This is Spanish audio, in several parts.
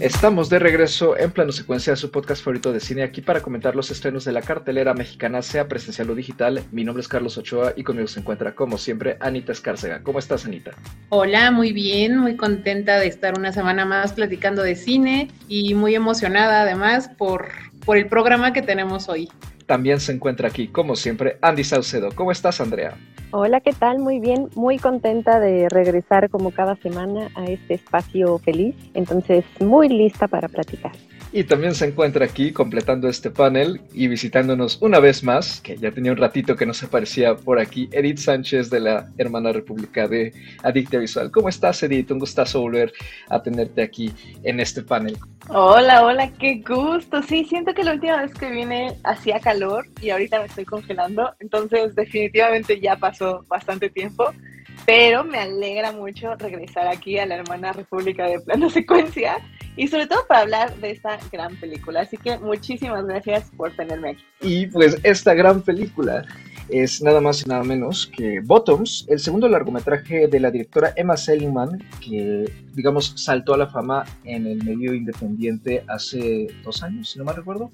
Estamos de regreso en plano secuencia de su podcast favorito de cine aquí para comentar los estrenos de la cartelera mexicana, sea presencial o digital. Mi nombre es Carlos Ochoa y conmigo se encuentra, como siempre, Anita Escárcega. ¿Cómo estás, Anita? Hola, muy bien, muy contenta de estar una semana más platicando de cine y muy emocionada además por, por el programa que tenemos hoy. También se encuentra aquí, como siempre, Andy Saucedo. ¿Cómo estás, Andrea? Hola, ¿qué tal? Muy bien, muy contenta de regresar como cada semana a este espacio feliz. Entonces, muy lista para platicar. Y también se encuentra aquí completando este panel y visitándonos una vez más, que ya tenía un ratito que no se aparecía por aquí, Edith Sánchez de la Hermana República de Adictia Visual. ¿Cómo estás, Edith? Un gustazo volver a tenerte aquí en este panel. Hola, hola, qué gusto. Sí, siento que la última vez que vine hacía calor y ahorita me estoy congelando, entonces definitivamente ya pasó bastante tiempo pero me alegra mucho regresar aquí a la hermana República de Plano Secuencia y sobre todo para hablar de esta gran película. Así que muchísimas gracias por tenerme aquí. Y pues esta gran película es nada más y nada menos que Bottoms, el segundo largometraje de la directora Emma Seligman, que digamos saltó a la fama en el medio independiente hace dos años, si no mal recuerdo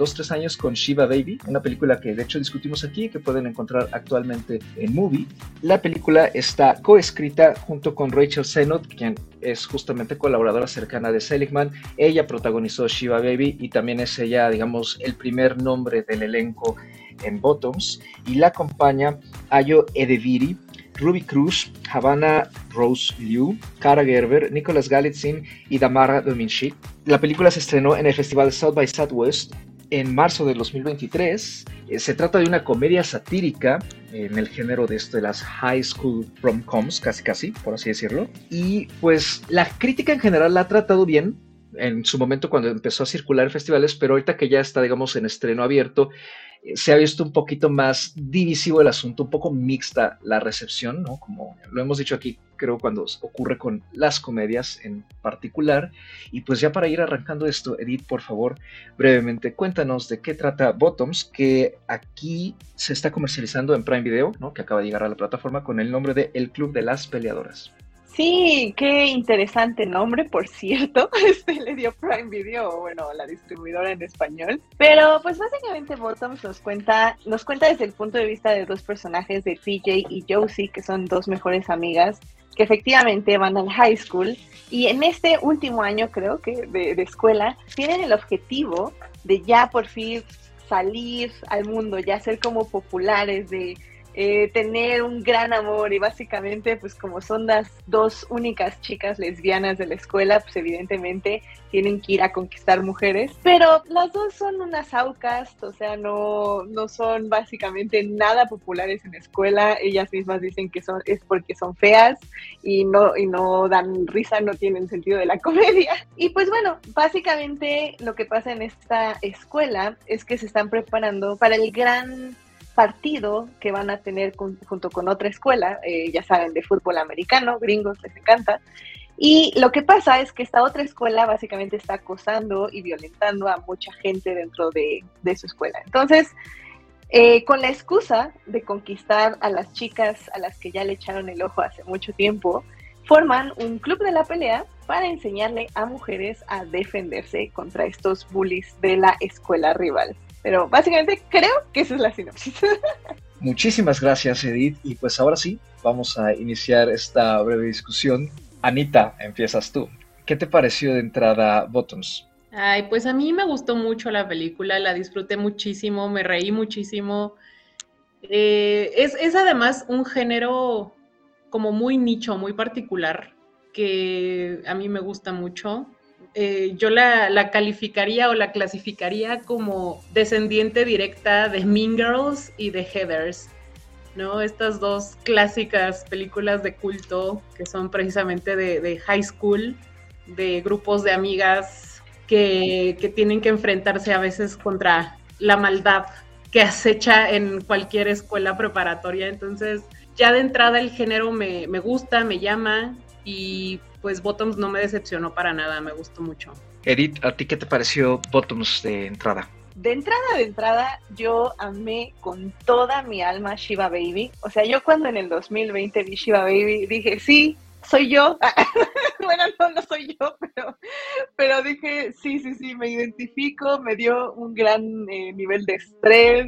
dos, tres años con Shiva Baby, una película que de hecho discutimos aquí, que pueden encontrar actualmente en Movie. La película está coescrita junto con Rachel Sennott, quien es justamente colaboradora cercana de Seligman. Ella protagonizó Shiva Baby y también es ella, digamos, el primer nombre del elenco en Bottoms. Y la acompaña Ayo Edeviri, Ruby Cruz, Havana Rose Liu, Kara Gerber, Nicholas Galitzin y Damara Dominchik. La película se estrenó en el festival South by Southwest en marzo de 2023. Eh, se trata de una comedia satírica en el género de esto de las high school rom-coms, casi casi, por así decirlo. Y pues la crítica en general la ha tratado bien, en su momento cuando empezó a circular en festivales, pero ahorita que ya está, digamos, en estreno abierto, se ha visto un poquito más divisivo el asunto, un poco mixta la recepción, ¿no? Como lo hemos dicho aquí, creo, cuando ocurre con las comedias en particular. Y pues ya para ir arrancando esto, Edith, por favor, brevemente cuéntanos de qué trata Bottoms, que aquí se está comercializando en Prime Video, ¿no? Que acaba de llegar a la plataforma con el nombre de El Club de las Peleadoras. Sí, qué interesante nombre, por cierto. Este le dio Prime Video, bueno, la distribuidora en español. Pero pues básicamente Bottoms nos cuenta, nos cuenta desde el punto de vista de dos personajes de TJ y Josie, que son dos mejores amigas que efectivamente van al high school y en este último año creo que de, de escuela tienen el objetivo de ya por fin salir al mundo, ya ser como populares, de eh, tener un gran amor y básicamente pues como son las dos únicas chicas lesbianas de la escuela pues evidentemente tienen que ir a conquistar mujeres. Pero las dos son unas outcasts o sea no, no son básicamente nada populares en la escuela. Ellas mismas dicen que son es porque son feas y no, y no dan risa no tienen sentido de la comedia. Y pues bueno básicamente lo que pasa en esta escuela es que se están preparando para el gran partido que van a tener junto con otra escuela, eh, ya saben, de fútbol americano, gringos, les encanta. Y lo que pasa es que esta otra escuela básicamente está acosando y violentando a mucha gente dentro de, su escuela. Entonces, eh, con la excusa de conquistar a las chicas a las que ya le echaron el ojo hace mucho tiempo, forman un club de la pelea para enseñarle a mujeres a defenderse contra estos bullies de la escuela rival. Pero básicamente creo que esa es la sinopsis. Muchísimas gracias, Edith. Y pues ahora sí, vamos a iniciar esta breve discusión. Anita, empiezas tú. ¿Qué te pareció de entrada Bottoms? Ay, pues a mí me gustó mucho la película, la disfruté muchísimo, me reí muchísimo. Eh, es, es además un género como muy nicho, muy particular, que a mí me gusta mucho. Eh, yo la, calificaría o la clasificaría como descendiente directa de Mean Girls y de Heathers, ¿no? Estas dos clásicas películas de culto que son precisamente de, high school, de grupos de amigas que, tienen que enfrentarse a veces contra la maldad que acecha en cualquier escuela preparatoria. Entonces, ya de entrada el género me, me gusta, me llama y pues Bottoms no me decepcionó para nada, me gustó mucho. Edith, ¿a ti qué te pareció Bottoms de entrada? De entrada, de entrada, yo amé con toda mi alma Shiva Baby. O sea, yo cuando en el 2020 vi Shiva Baby dije, sí, soy yo. bueno, no, no soy yo, pero, pero dije, sí, sí, sí, me identifico, me dio un gran eh, nivel de estrés,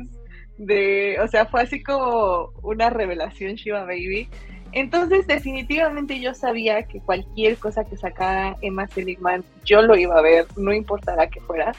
de, o sea, fue así como una revelación Shiva Baby. Entonces, definitivamente yo sabía que cualquier cosa que sacara Emma Seligman, yo lo iba a ver, no importará que fuera.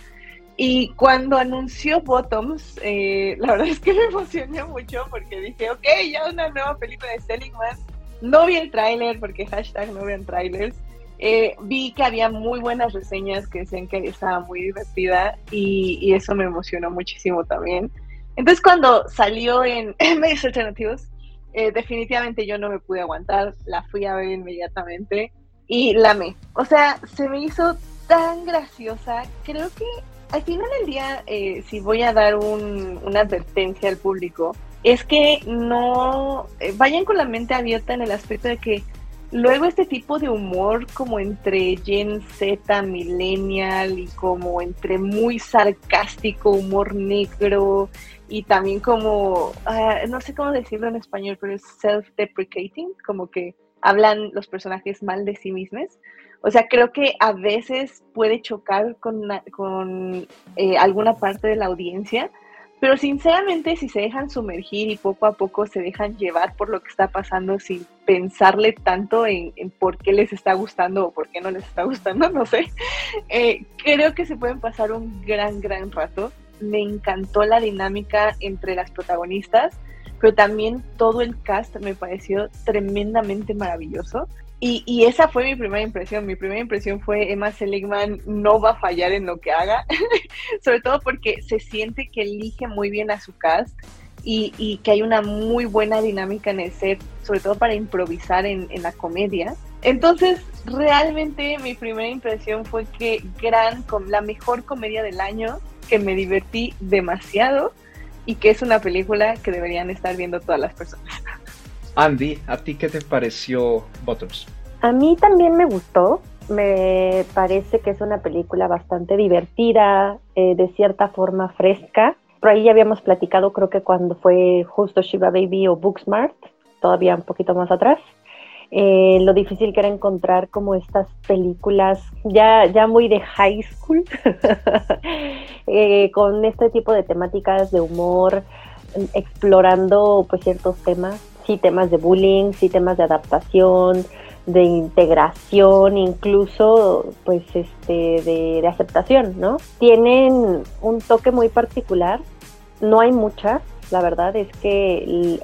Y cuando anunció Bottoms, eh, la verdad es que me emocioné mucho porque dije, ok, ya una nueva película de Seligman. No vi el tráiler porque hashtag no vean trailers. Eh, vi que había muy buenas reseñas que decían que estaba muy divertida y, y eso me emocionó muchísimo también. Entonces cuando salió en medios alternativos, eh, definitivamente yo no me pude aguantar, la fui a ver inmediatamente y la amé. O sea, se me hizo tan graciosa. Creo que al final del día, eh, si voy a dar una advertencia al público, es que no eh, vayan con la mente abierta en el aspecto de que luego este tipo de humor como entre Gen Z, millennial y como entre muy sarcástico, humor negro y también como, ah, no sé cómo decirlo en español, pero es self-deprecating, como que hablan los personajes mal de sí mismos. O sea, creo que a veces puede chocar con, con eh, alguna parte de la audiencia, pero sinceramente si se dejan sumergir y poco a poco se dejan llevar por lo que está pasando sin pensarle tanto en, por qué les está gustando o por qué no les está gustando, no sé, eh, creo que se pueden pasar un gran, gran rato me encantó la dinámica entre las protagonistas, pero también todo el cast me pareció tremendamente maravilloso. Y, esa fue mi primera impresión. Mi primera impresión fue Emma Seligman no va a fallar en lo que haga, sobre todo porque se siente que elige muy bien a su cast y, que hay una muy buena dinámica en el set, sobre todo para improvisar en, la comedia. Entonces, realmente mi primera impresión fue que gran, la mejor comedia del año, que me divertí demasiado y que es una película que deberían estar viendo todas las personas. Andy, ¿a ti qué te pareció Bottoms? A mí también me gustó. Me parece que es una película bastante divertida, eh, de cierta forma fresca. Por ahí ya habíamos platicado, creo que cuando fue justo Shiva Baby o Booksmart, todavía un poquito más atrás. Eh, lo difícil que era encontrar como estas películas ya, ya muy de high school, eh, con este tipo de temáticas de humor, explorando pues ciertos temas, sí temas de bullying, sí temas de adaptación, de integración, incluso pues este de, de aceptación, ¿no? Tienen un toque muy particular, no hay muchas, la verdad es que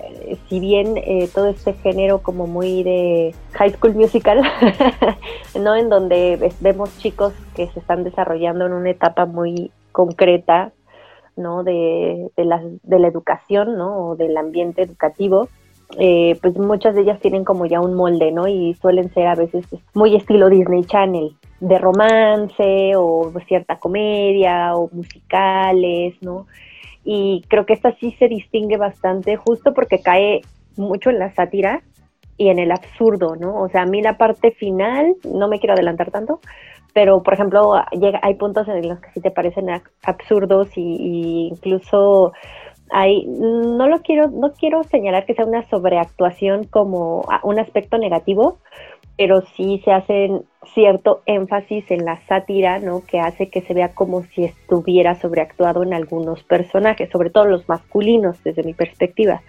si bien eh, todo este género como muy de high school musical, ¿no? En donde vemos chicos que se están desarrollando en una etapa muy concreta, ¿no? De, de, la, de la educación, ¿no? O del ambiente educativo. Eh, pues muchas de ellas tienen como ya un molde, ¿no? Y suelen ser a veces muy estilo Disney Channel, de romance o cierta comedia o musicales, ¿no? Y creo que esta sí se distingue bastante justo porque cae mucho en la sátira y en el absurdo, ¿no? O sea, a mí la parte final, no me quiero adelantar tanto, pero por ejemplo, llega, hay puntos en los que sí te parecen absurdos y, y incluso hay, no lo quiero, no quiero señalar que sea una sobreactuación como un aspecto negativo, pero sí se hacen cierto énfasis en la sátira, ¿no? Que hace que se vea como si estuviera sobreactuado en algunos personajes, sobre todo los masculinos, desde mi perspectiva.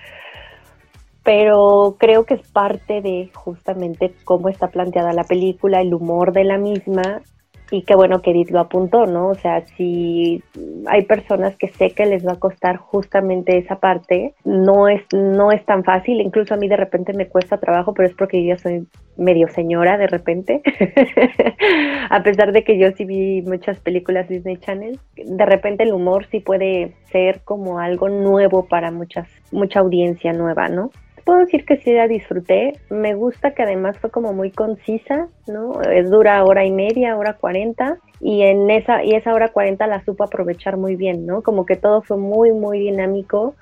Pero creo que es parte de justamente cómo está planteada la película, el humor de la misma y qué bueno que Edith lo apuntó, ¿no? O sea, si hay personas que sé que les va a costar justamente esa parte, no es, no es tan fácil, incluso a mí de repente me cuesta trabajo, pero es porque yo ya soy medio señora de repente, a pesar de que yo sí vi muchas películas Disney Channel, de repente el humor sí puede ser como algo nuevo para muchas, mucha audiencia nueva, ¿no? Puedo decir que sí la disfruté. Me gusta que además fue como muy concisa, ¿no? Es dura hora y media, hora cuarenta, y en esa, y esa hora cuarenta la supo aprovechar muy bien, ¿no? Como que todo fue muy, muy dinámico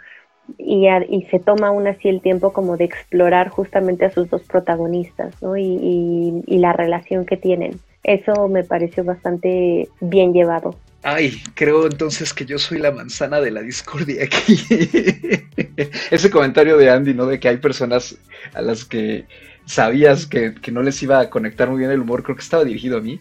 y, y se toma aún así el tiempo como de explorar justamente a sus dos protagonistas, ¿no? Y, y la relación que tienen. Eso me pareció bastante bien llevado. Ay, creo entonces que yo soy la manzana de la discordia aquí. Ese comentario de Andy, ¿no? De que hay personas a las que sabías que, no les iba a conectar muy bien el humor, creo que estaba dirigido a mí.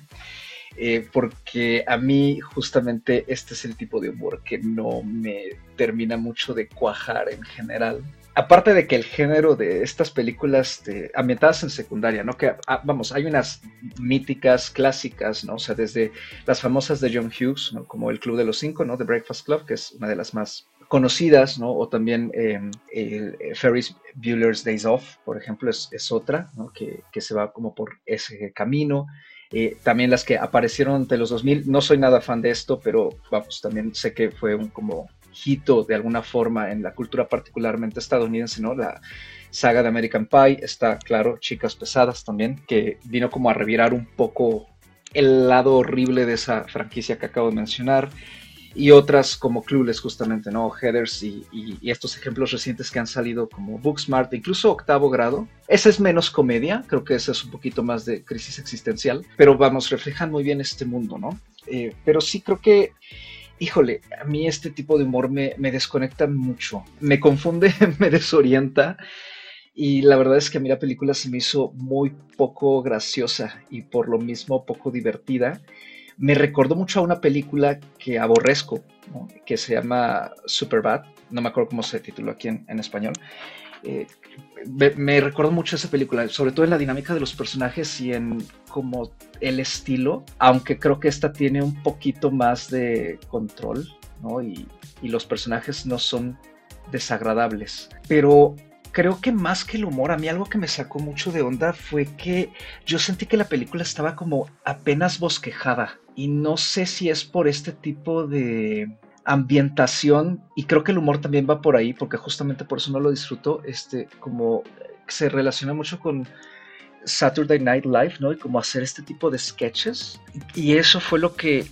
Eh, porque a mí justamente este es el tipo de humor que no me termina mucho de cuajar en general aparte de que el género de estas películas ambientadas en secundaria, ¿no? Que, ah, vamos, hay unas míticas, clásicas, ¿no? O sea, desde las famosas de John Hughes, ¿no? Como El Club de los Cinco, ¿no? The Breakfast Club, que es una de las más conocidas, ¿no? O también em, Ferris Bueller's Days Off, por ejemplo, es, otra, ¿no? Que, que, se va como por ese camino. Eh, también las que aparecieron de los 2000, no soy nada fan de esto, pero vamos, también sé que fue un como de alguna forma en la cultura particularmente estadounidense, ¿no? La saga de American Pie, está claro, Chicas Pesadas también, que vino como a revirar un poco el lado horrible de esa franquicia que acabo de mencionar y otras como Clueless justamente, ¿no? Headers y, estos ejemplos recientes que han salido como Booksmart, incluso Octavo Grado. Esa es menos comedia, creo que esa es un poquito más de crisis existencial, pero vamos, reflejan muy bien este mundo, ¿no? Eh, pero sí creo que híjole, a mí este tipo de humor me, desconecta mucho, me confunde, me desorienta. Y la verdad es que a mí la película se me hizo muy poco graciosa y por lo mismo poco divertida. Me recordó mucho a una película que aborrezco, que se llama Superbad, no me acuerdo cómo se tituló aquí en, español. Eh, me, recuerdo mucho esa película, sobre todo en la dinámica de los personajes y en como el estilo, aunque creo que esta tiene un poquito más de control, ¿no? Y, y los personajes no son desagradables. Pero creo que más que el humor, a mí algo que me sacó mucho de onda fue que yo sentí que la película estaba como apenas bosquejada. Y no sé si es por este tipo de ambientación y creo que el humor también va por ahí porque justamente por eso no lo disfruto este como se relaciona mucho con Saturday Night Live no y como hacer este tipo de sketches. Y eso fue lo que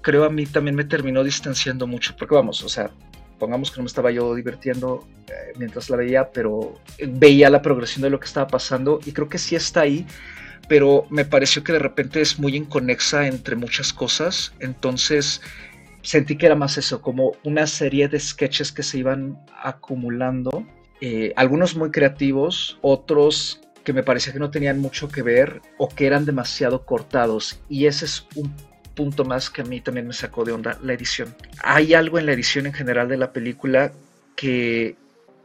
creo a mí también me terminó distanciando mucho porque vamos o sea pongamos que no me estaba yo divirtiendo eh, mientras la veía pero veía la progresión de lo que estaba pasando y creo que sí está ahí pero me pareció que de repente es muy inconexa entre muchas cosas. Entonces sentí que era más eso, como una serie de sketches que se iban acumulando, eh, algunos muy creativos, otros que me parecía que no tenían mucho que ver o que eran demasiado cortados. Y ese es un punto más que a mí también me sacó de onda, la edición. Hay algo en la edición en general de la película que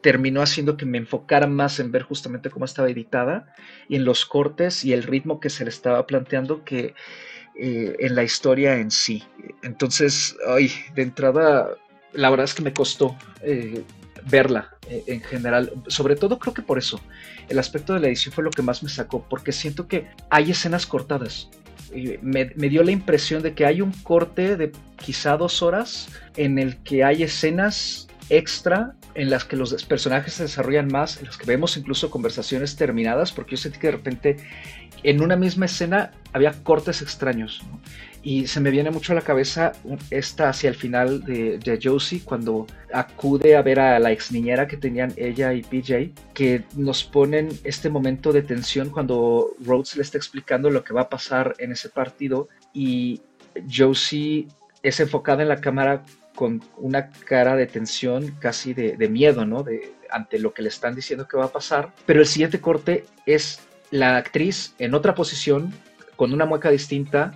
terminó haciendo que me enfocara más en ver justamente cómo estaba editada y en los cortes y el ritmo que se le estaba planteando que eh, en la historia en sí. Entonces, ay, de entrada, la verdad es que me costó eh, verla eh, en general. Sobre todo creo que por eso. El aspecto de la edición fue lo que más me sacó, porque siento que hay escenas cortadas. Me, me, dio la impresión de que hay un corte de quizá dos horas en el que hay escenas extra en las que los personajes se desarrollan más, en las que vemos incluso conversaciones terminadas, porque yo sentí que de repente en una misma escena había cortes extraños. Y se me viene mucho a la cabeza esta hacia el final de, Josie, cuando acude a ver a la ex niñera que tenían ella y PJ, que nos ponen este momento de tensión cuando Rhodes le está explicando lo que va a pasar en ese partido y Josie es enfocada en la cámara con una cara de tensión, casi de, de miedo, ¿no? De, ante lo que le están diciendo que va a pasar. Pero el siguiente corte es la actriz en otra posición, con una mueca distinta,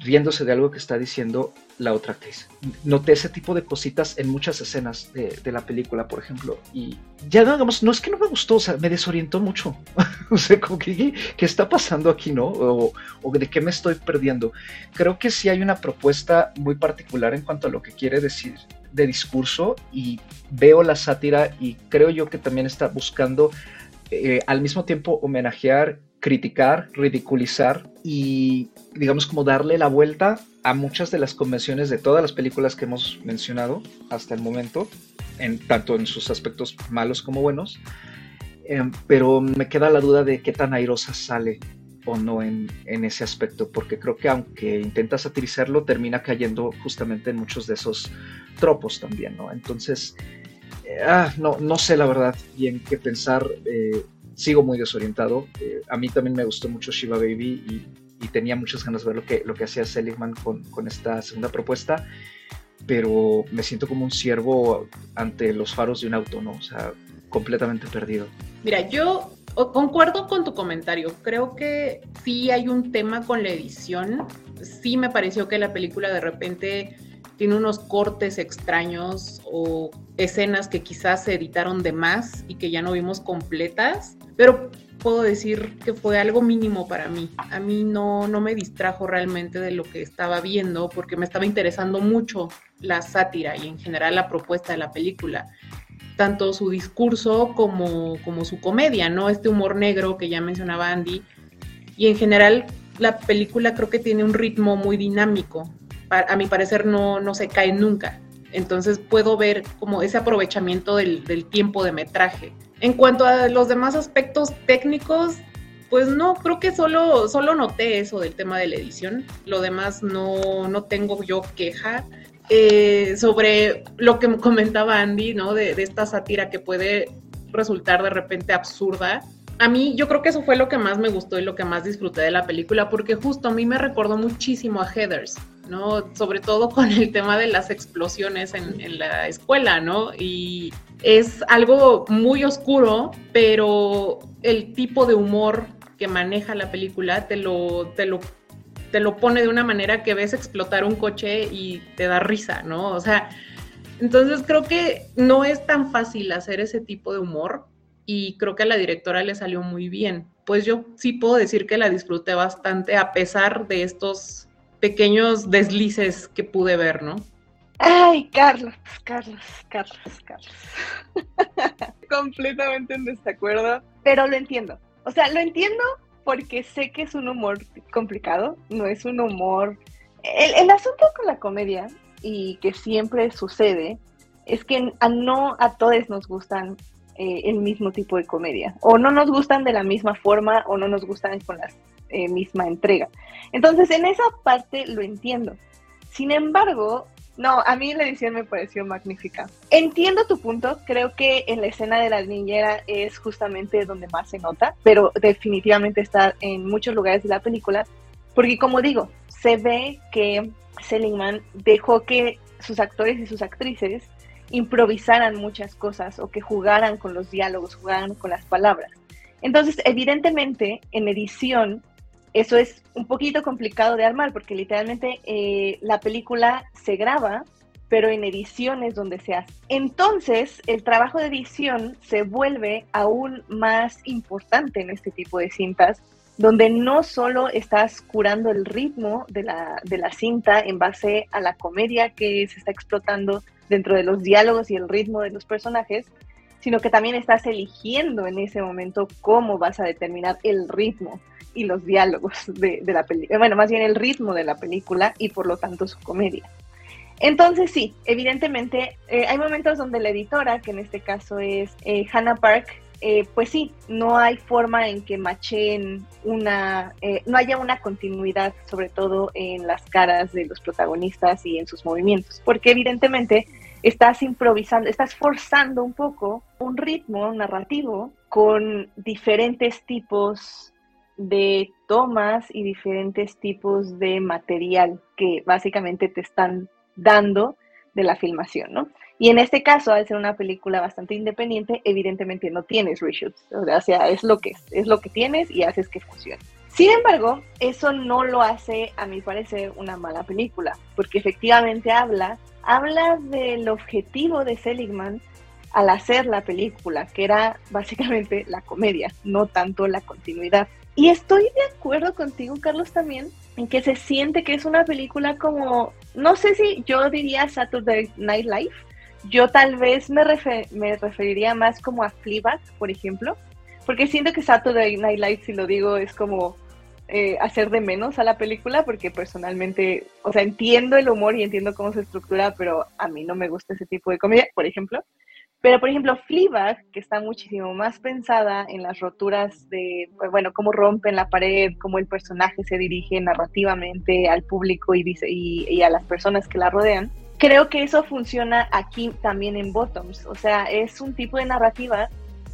riéndose de algo que está diciendo la otra actriz. Noté ese tipo de cositas en muchas escenas de, la película, por ejemplo, y ya digamos, no es que no me gustó, o sea, me desorientó mucho. o sea, como que, ¿qué está pasando aquí, no? O, o, de qué me estoy perdiendo. Creo que sí hay una propuesta muy particular en cuanto a lo que quiere decir de discurso y veo la sátira y creo yo que también está buscando eh, al mismo tiempo homenajear, criticar, ridiculizar y digamos como darle la vuelta a muchas de las convenciones de todas las películas que hemos mencionado hasta el momento, en, tanto en sus aspectos malos como buenos. Em, pero me queda la duda de qué tan airosa sale o no en, en, ese aspecto, porque creo que aunque intenta satirizarlo, termina cayendo justamente en muchos de esos tropos también, ¿no? Entonces, ah, no, no sé la verdad bien qué pensar. Eh, sigo muy desorientado. Eh, a mí también me gustó mucho Shiva Baby y, tenía muchas ganas de ver lo que, lo que hacía Seligman con, con, esta segunda propuesta, pero me siento como un ciervo ante los faros de un auto, ¿no? O sea, completamente perdido. Mira, yo concuerdo con tu comentario. Creo que sí hay un tema con la edición. Sí me pareció que la película de repente tiene unos cortes extraños o escenas que quizás se editaron de más y que ya no vimos completas, pero puedo decir que fue algo mínimo para mí. A mí no, no me distrajo realmente de lo que estaba viendo porque me estaba interesando mucho la sátira y en general la propuesta de la película tanto su discurso como, como su comedia, ¿no? Este humor negro que ya mencionaba Andy. Y en general la película creo que tiene un ritmo muy dinámico. A mi parecer no, no se cae nunca. Entonces puedo ver como ese aprovechamiento del, del tiempo de metraje. En cuanto a los demás aspectos técnicos, pues no, creo que solo, solo noté eso del tema de la edición. Lo demás no, no tengo yo queja. Eh, sobre lo que comentaba Andy, ¿no? De, esta sátira que puede resultar de repente absurda. A mí yo creo que eso fue lo que más me gustó y lo que más disfruté de la película, porque justo a mí me recordó muchísimo a Heathers, ¿no? Sobre todo con el tema de las explosiones en, en la escuela, ¿no? Y es algo muy oscuro, pero el tipo de humor que maneja la película te lo, te lo te lo pone de una manera que ves explotar un coche y te da risa, ¿no? O sea, entonces creo que no es tan fácil hacer ese tipo de humor y creo que a la directora le salió muy bien. Pues yo sí puedo decir que la disfruté bastante a pesar de estos pequeños deslices que pude ver, ¿no? Ay, Carlos, Carlos, Carlos, Carlos. Completamente en desacuerdo, pero lo entiendo. O sea, lo entiendo porque sé que es un humor complicado, no es un humor... El, asunto con la comedia, y que siempre sucede, es que a no a todos nos gustan eh, el mismo tipo de comedia, o no nos gustan de la misma forma, o no nos gustan con la eh, misma entrega. Entonces, en esa parte lo entiendo. Sin embargo, no, a mí la edición me pareció magnífica. Entiendo tu punto, creo que en la escena de la niñera es justamente donde más se nota, pero definitivamente está en muchos lugares de la película, porque como digo, se ve que Seligman dejó que sus actores y sus actrices improvisaran muchas cosas o que jugaran con los diálogos, jugaran con las palabras. Entonces, evidentemente, en edición eso es un poquito complicado de armar porque literalmente eh, la película se graba, pero en ediciones donde se hace. Entonces, el trabajo de edición se vuelve aún más importante en este tipo de cintas, donde no solo estás curando el ritmo de la, de la cinta en base a la comedia que se está explotando dentro de los diálogos y el ritmo de los personajes, sino que también estás eligiendo en ese momento cómo vas a determinar el ritmo y los diálogos de, la película, bueno, más bien el ritmo de la película y por lo tanto su comedia. Entonces sí, evidentemente eh, hay momentos donde la editora, que en este caso es eh, Hannah Park, eh, pues sí, no hay forma en que machen una, no haya una continuidad, sobre todo en las caras de los protagonistas y en sus movimientos, porque evidentemente estás improvisando, estás forzando un poco un ritmo narrativo con diferentes tipos de tomas y diferentes tipos de material que básicamente te están dando de la filmación, ¿no? Y en este caso, al ser una película bastante independiente, evidentemente no tienes reshoots, o sea, es lo que es, es lo que tienes y haces que funcione. Sin embargo, eso no lo hace, a mi parecer, una mala película, porque efectivamente habla, habla del objetivo de Seligman al hacer la película, que era básicamente la comedia, no tanto la continuidad. Y estoy de acuerdo contigo, Carlos, también, en que se siente que es una película como, no sé si yo diría Saturday Night Live, yo tal vez me, me referiría más como a Fleabag, por ejemplo, porque siento que Saturday Night Live, si lo digo, es como eh, hacer de menos a la película, porque personalmente, o sea, entiendo el humor y entiendo cómo se estructura, pero a mí no me gusta ese tipo de comedia, por ejemplo. Pero, por ejemplo, Fleabag, que está muchísimo más pensada en las roturas de, bueno, cómo rompen la pared, cómo el personaje se dirige narrativamente al público y, y, y a las personas que la rodean, creo que eso funciona aquí también en Bottoms. O sea, es un tipo de narrativa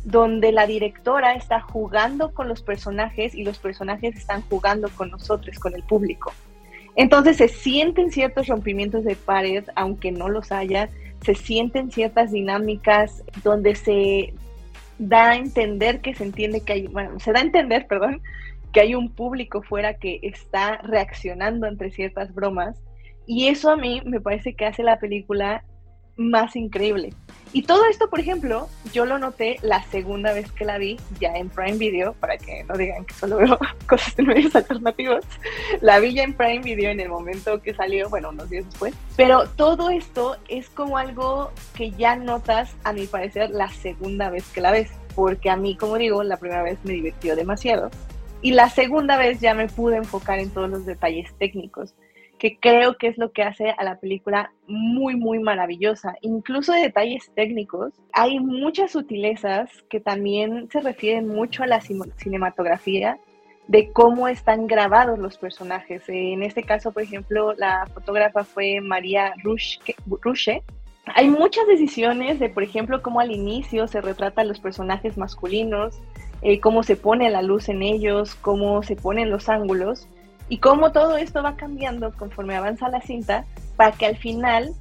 donde la directora está jugando con los personajes y los personajes están jugando con nosotros, con el público. Entonces se sienten ciertos rompimientos de pared, aunque no los haya, se sienten ciertas dinámicas donde se da a entender que se entiende que hay, bueno, se da a entender, perdón, que hay un público fuera que está reaccionando entre ciertas bromas. Y eso a mí me parece que hace la película más increíble. Y todo esto, por ejemplo, yo lo noté la segunda vez que la vi, ya en Prime Video, para que no digan que solo veo cosas en medios alternativos. La vi ya en Prime Video en el momento que salió, bueno, unos días después. Pero todo esto es como algo que ya notas, a mi parecer, la segunda vez que la ves. Porque a mí, como digo, la primera vez me divirtió demasiado. Y la segunda vez ya me pude enfocar en todos los detalles técnicos que creo que es lo que hace a la película muy, muy maravillosa. Incluso de detalles técnicos, hay muchas sutilezas que también se refieren mucho a la cinematografía de cómo están grabados los personajes. En este caso, por ejemplo, la fotógrafa fue María Ruche. Hay muchas decisiones de, por ejemplo, cómo al inicio se retratan los personajes masculinos, eh, cómo se pone la luz en ellos, cómo se ponen los ángulos, y cómo todo esto va cambiando conforme avanza la cinta para que al final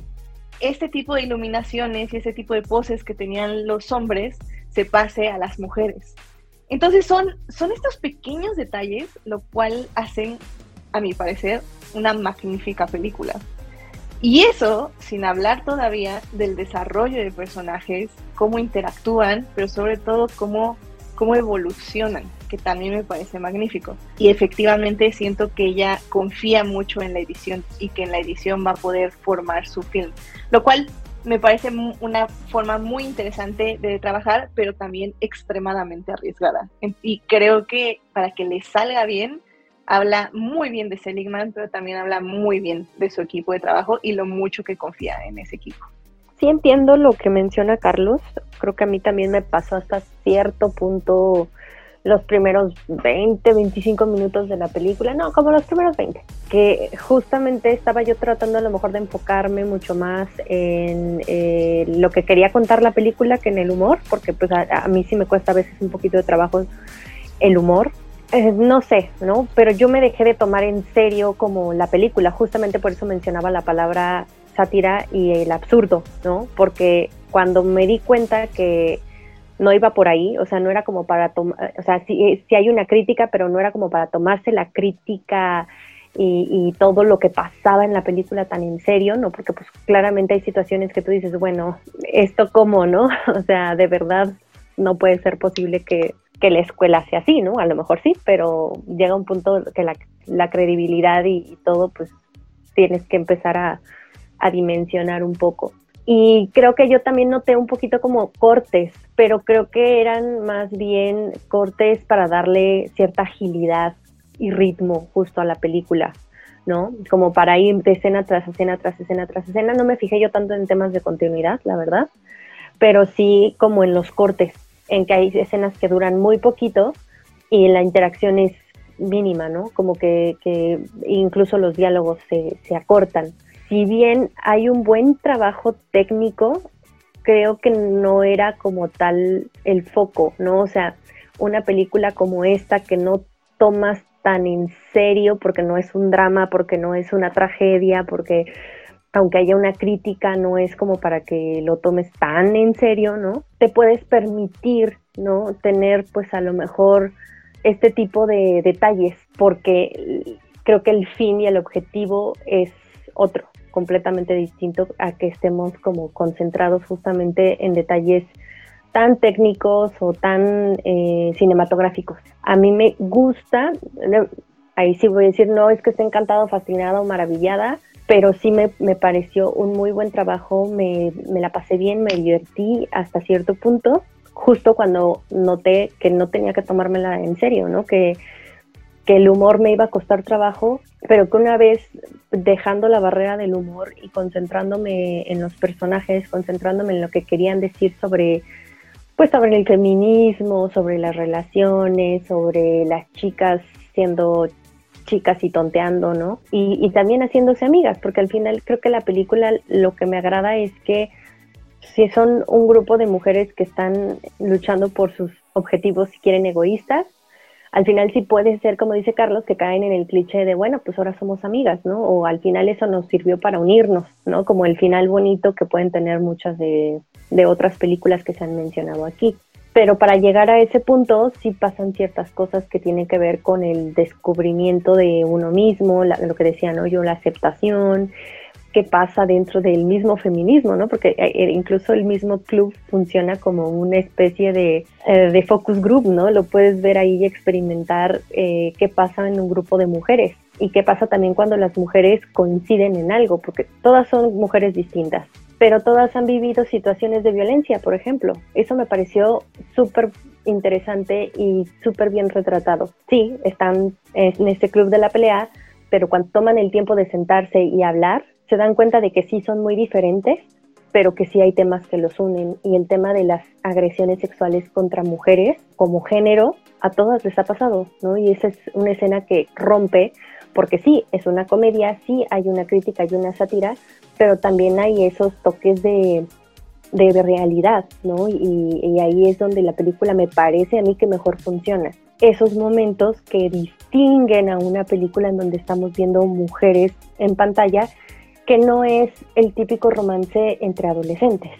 este tipo de iluminaciones y ese tipo de poses que tenían los hombres se pase a las mujeres. Entonces son, son estos pequeños detalles lo cual hacen, a mi parecer, una magnífica película. Y eso sin hablar todavía del desarrollo de personajes, cómo interactúan, pero sobre todo cómo, cómo evolucionan que también me parece magnífico. Y efectivamente siento que ella confía mucho en la edición y que en la edición va a poder formar su film, lo cual me parece una forma muy interesante de trabajar, pero también extremadamente arriesgada. Y creo que para que le salga bien, habla muy bien de Seligman, pero también habla muy bien de su equipo de trabajo y lo mucho que confía en ese equipo. Sí entiendo lo que menciona Carlos, creo que a mí también me pasó hasta cierto punto los primeros 20, 25 minutos de la película, no, como los primeros 20, que justamente estaba yo tratando a lo mejor de enfocarme mucho más en eh, lo que quería contar la película que en el humor, porque pues a, mí sí me cuesta a veces un poquito de trabajo el humor. Eh, no sé, ¿no? Pero yo me dejé de tomar en serio como la película, justamente por eso mencionaba la palabra sátira y el absurdo, ¿no? Porque cuando me di cuenta que no iba por ahí, o sea, no era como para tomar, o sea, sí, sí, hay una crítica, pero no era como para tomarse la crítica y, y, todo lo que pasaba en la película tan en serio, ¿no? Porque pues claramente hay situaciones que tú dices, bueno, esto cómo, ¿no? O sea, de verdad no puede ser posible que, que la escuela sea así, ¿no? A lo mejor sí, pero llega un punto que la, la credibilidad y, y, todo, pues tienes que empezar a, a dimensionar un poco. Y creo que yo también noté un poquito como cortes, pero creo que eran más bien cortes para darle cierta agilidad y ritmo justo a la película, ¿no? Como para ir de escena tras escena, tras escena, tras escena. No me fijé yo tanto en temas de continuidad, la verdad, pero sí como en los cortes, en que hay escenas que duran muy poquito y la interacción es mínima, ¿no? Como que, que incluso los diálogos se, se acortan si bien hay un buen trabajo técnico, creo que no era como tal el foco, ¿no? O sea, una película como esta que no tomas tan en serio porque no es un drama, porque no es una tragedia, porque aunque haya una crítica, no es como para que lo tomes tan en serio, ¿no? Te puedes permitir, ¿no? Tener pues a lo mejor este tipo de detalles, porque creo que el fin y el objetivo es otro, completamente distinto a que estemos como concentrados justamente en detalles tan técnicos o tan eh, cinematográficos. A mí me gusta, ahí sí voy a decir, no es que esté encantado, fascinado, maravillada, pero sí me, me pareció un muy buen trabajo, me, me, la pasé bien, me divertí hasta cierto punto, justo cuando noté que no tenía que tomármela en serio, ¿no? Que que el humor me iba a costar trabajo, pero que una vez dejando la barrera del humor y concentrándome en los personajes, concentrándome en lo que querían decir sobre pues sobre el feminismo, sobre las relaciones, sobre las chicas siendo chicas y tonteando, ¿no? Y, y también haciéndose amigas, porque al final creo que la película lo que me agrada es que si son un grupo de mujeres que están luchando por sus objetivos, si quieren, egoístas, al final sí puede ser, como dice Carlos, que caen en el cliché de, bueno, pues ahora somos amigas, ¿no? O al final eso nos sirvió para unirnos, ¿no? Como el final bonito que pueden tener muchas de, otras películas que se han mencionado aquí. pero para llegar a ese punto sí pasan ciertas cosas que tienen que ver con el descubrimiento de uno mismo, lo que decía, ¿no? Yo, la aceptación, qué pasa dentro del mismo feminismo, ¿no? Porque eh, eh, incluso el mismo club funciona como una especie de, eh, de focus group, ¿no? Lo puedes ver ahí y experimentar qué pasa en un grupo de mujeres y qué pasa también cuando las mujeres coinciden en algo, porque todas son mujeres distintas, pero todas han vivido situaciones de violencia, por ejemplo. Eso me pareció súper interesante y súper bien retratado. Sí, están en este club de la pelea, pero cuando toman el tiempo de sentarse y hablar, se dan cuenta de que sí son muy diferentes, pero que sí hay temas que los unen. Y el tema de las agresiones sexuales contra mujeres como género, a todas les ha pasado, ¿no? Y esa es una escena que rompe, porque sí, es una comedia, sí hay una crítica y una sátira, pero también hay esos toques de, de, realidad, ¿no? Y, y ahí es donde la película me parece a mí que mejor funciona esos momentos que distinguen a una película en donde estamos viendo mujeres en pantalla que no es el típico romance entre adolescentes,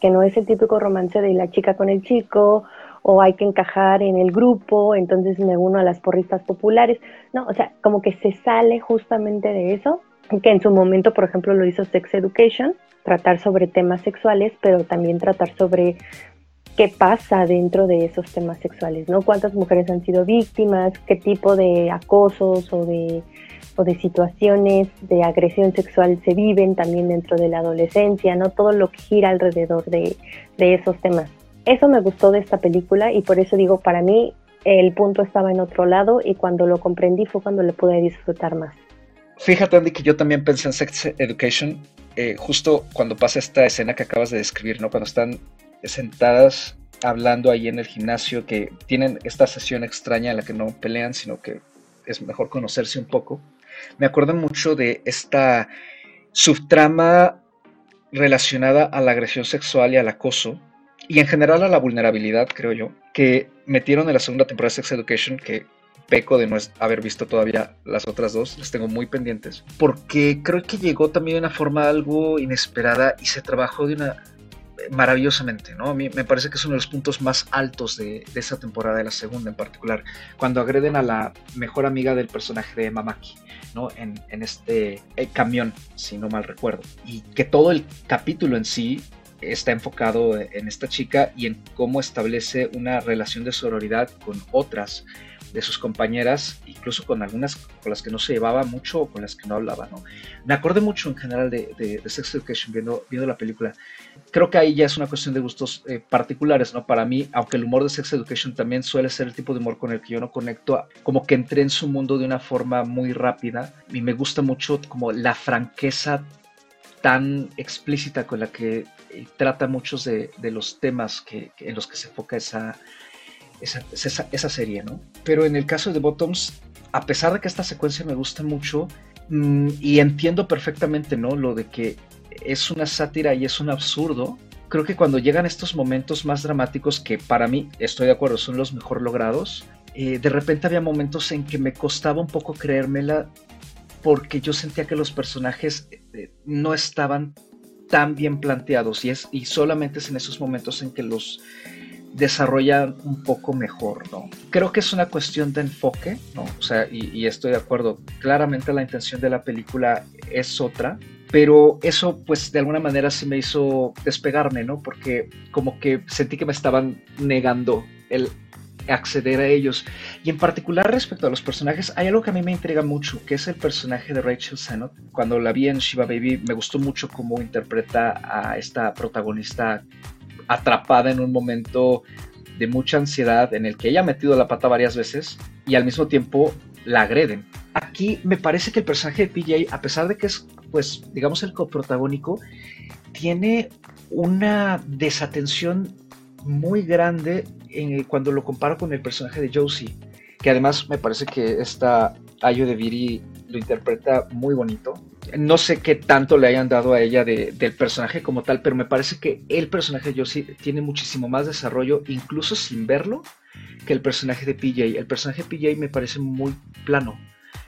que no es el típico romance de la chica con el chico o hay que encajar en el grupo, entonces me uno a las porristas populares. No, o sea, como que se sale justamente de eso, que en su momento, por ejemplo, lo hizo Sex Education, tratar sobre temas sexuales, pero también tratar sobre qué pasa dentro de esos temas sexuales, ¿no? Cuántas mujeres han sido víctimas, qué tipo de acosos o de o de situaciones de agresión sexual se viven también dentro de la adolescencia, ¿no? Todo lo que gira alrededor de, esos temas. Eso me gustó de esta película y por eso digo, para mí el punto estaba en otro lado y cuando lo comprendí fue cuando le pude disfrutar más. Fíjate, Andy, que yo también pensé en Sex Education eh, justo cuando pasa esta escena que acabas de describir, ¿no? Cuando están sentadas hablando ahí en el gimnasio, que tienen esta sesión extraña en la que no pelean, sino que es mejor conocerse un poco me acuerdo mucho de esta subtrama relacionada a la agresión sexual y al acoso, y en general a la vulnerabilidad, creo yo, que metieron en la segunda temporada de Sex Education, que peco de no haber visto todavía las otras dos, las tengo muy pendientes, porque creo que llegó también de una forma algo inesperada y se trabajó de una maravillosamente, ¿no? Me parece que es uno de los puntos más altos de, esa temporada, de la segunda en particular, cuando agreden a la mejor amiga del personaje de Mamaki, ¿no? En, este eh, camión, si no mal recuerdo. Y que todo el capítulo en sí está enfocado en esta chica y en cómo establece una relación de sororidad con otras de sus compañeras, incluso con algunas con las que no se llevaba mucho o con las que no hablaba, ¿no? Me acordé mucho en general de, de, Sex Education viendo, viendo la película. Creo que ahí ya es una cuestión de gustos eh, particulares, ¿no? Para mí, aunque el humor de Sex Education también suele ser el tipo de humor con el que yo no conecto, como que entré en su mundo de una forma muy rápida y me gusta mucho como la franqueza tan explícita con la que eh, trata muchos de, de los temas que, en los que se enfoca esa, esa, serie, ¿no? Pero en el caso de Bottoms, a pesar de que esta secuencia me gusta mucho, mm, y entiendo perfectamente, ¿no? Lo de que es una sátira y es un absurdo, creo que cuando llegan estos momentos más dramáticos, que para mí, estoy de acuerdo, son los mejor logrados, eh, de repente había momentos en que me costaba un poco creérmela porque yo sentía que los personajes eh, no estaban tan bien planteados y, es, y solamente es en esos momentos en que los desarrollan un poco mejor, ¿no? Creo que es una cuestión de enfoque, ¿no? O sea, y, estoy de acuerdo, claramente la intención de la película es otra, pero eso pues de alguna manera sí me hizo despegarme, ¿no? Porque como que sentí que me estaban negando el acceder a ellos. Y en particular respecto a los personajes, hay algo que a mí me intriga mucho, que es el personaje de Rachel Sennott. Cuando la vi en Shiva Baby, me gustó mucho cómo interpreta a esta protagonista atrapada en un momento de mucha ansiedad en el que ella ha metido la pata varias veces y al mismo tiempo la agreden. Aquí me parece que el personaje de PJ, a pesar de que es, pues, digamos, el coprotagónico, tiene una desatención muy grande cuando lo comparo con el personaje de Josie, que además me parece que esta Ayo de Viri lo interpreta muy bonito. No sé qué tanto le hayan dado a ella del personaje como tal, pero me parece que el personaje de Josie tiene muchísimo más desarrollo, incluso sin verlo, que el personaje de PJ. El personaje de PJ me parece muy plano.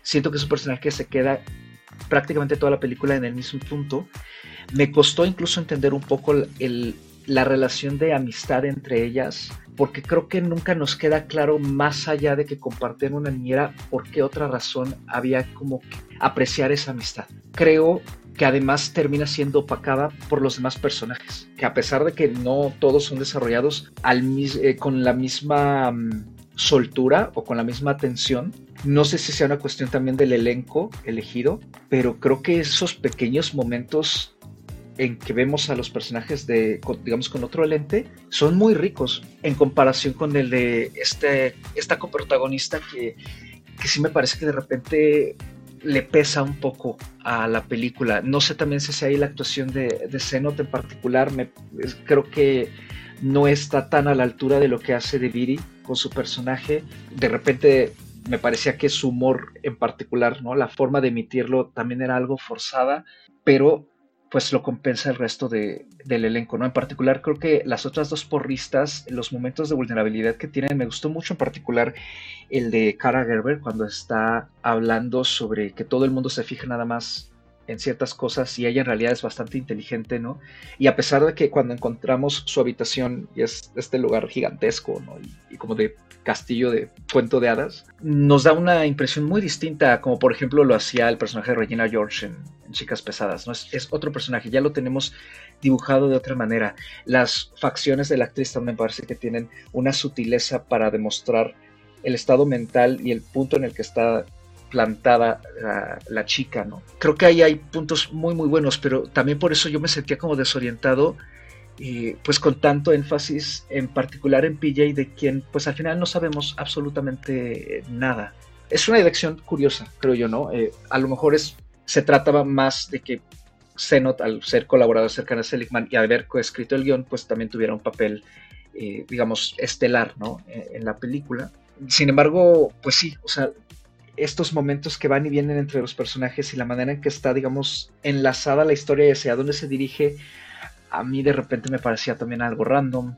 Siento que es un personaje que se queda prácticamente toda la película en el mismo punto. Me costó incluso entender un poco el, la relación de amistad entre ellas, porque creo que nunca nos queda claro más allá de que compartían una niñera por qué otra razón había como que apreciar esa amistad. Creo que además termina siendo opacada por los demás personajes, que a pesar de que no todos son desarrollados al, eh, con la misma mm, soltura o con la misma atención, no sé si sea una cuestión también del elenco elegido, pero creo que esos pequeños momentos en que vemos a los personajes de, digamos, con otro lente, son muy ricos en comparación con el de este, esta coprotagonista que, que sí me parece que de repente le pesa un poco a la película. No sé también si es ahí la actuación de, de Zenot en particular. Me, creo que no está tan a la altura de lo que hace de Viri con su personaje. De repente me parecía que su humor en particular, ¿no? La forma de emitirlo también era algo forzada, pero pues lo compensa el resto de, del elenco, ¿no? En particular creo que las otras dos porristas, los momentos de vulnerabilidad que tienen, me gustó mucho en particular el de Cara Gerber cuando está hablando sobre que todo el mundo se fija nada más en ciertas cosas y ella en realidad es bastante inteligente, ¿no? Y a pesar de que cuando encontramos su habitación y es este lugar gigantesco, ¿no? Y, como de castillo de cuento de hadas, nos da una impresión muy distinta, como por ejemplo lo hacía el personaje de Regina George en, Chicas Pesadas, ¿no? Es, otro personaje, ya lo tenemos dibujado de otra manera. Las facciones de la actriz también parece que tienen una sutileza para demostrar el estado mental y el punto en el que está plantada la, chica, ¿no? Creo que ahí hay puntos muy, muy buenos, pero también por eso yo me sentía como desorientado, pues con tanto énfasis en particular en PJ, de quien pues al final no sabemos absolutamente nada. Es una elección curiosa, creo yo, ¿no? Eh, a lo mejor es, se trataba más de que Zenot, al ser colaborador cercano a Seligman y haber coescrito el guion, pues también tuviera un papel, eh, digamos, estelar, ¿no? en la película. Sin embargo, pues sí, o sea, estos momentos que van y vienen entre los personajes y la manera en que está, digamos, enlazada la historia y hacia dónde se dirige, a mí de repente me parecía también algo random.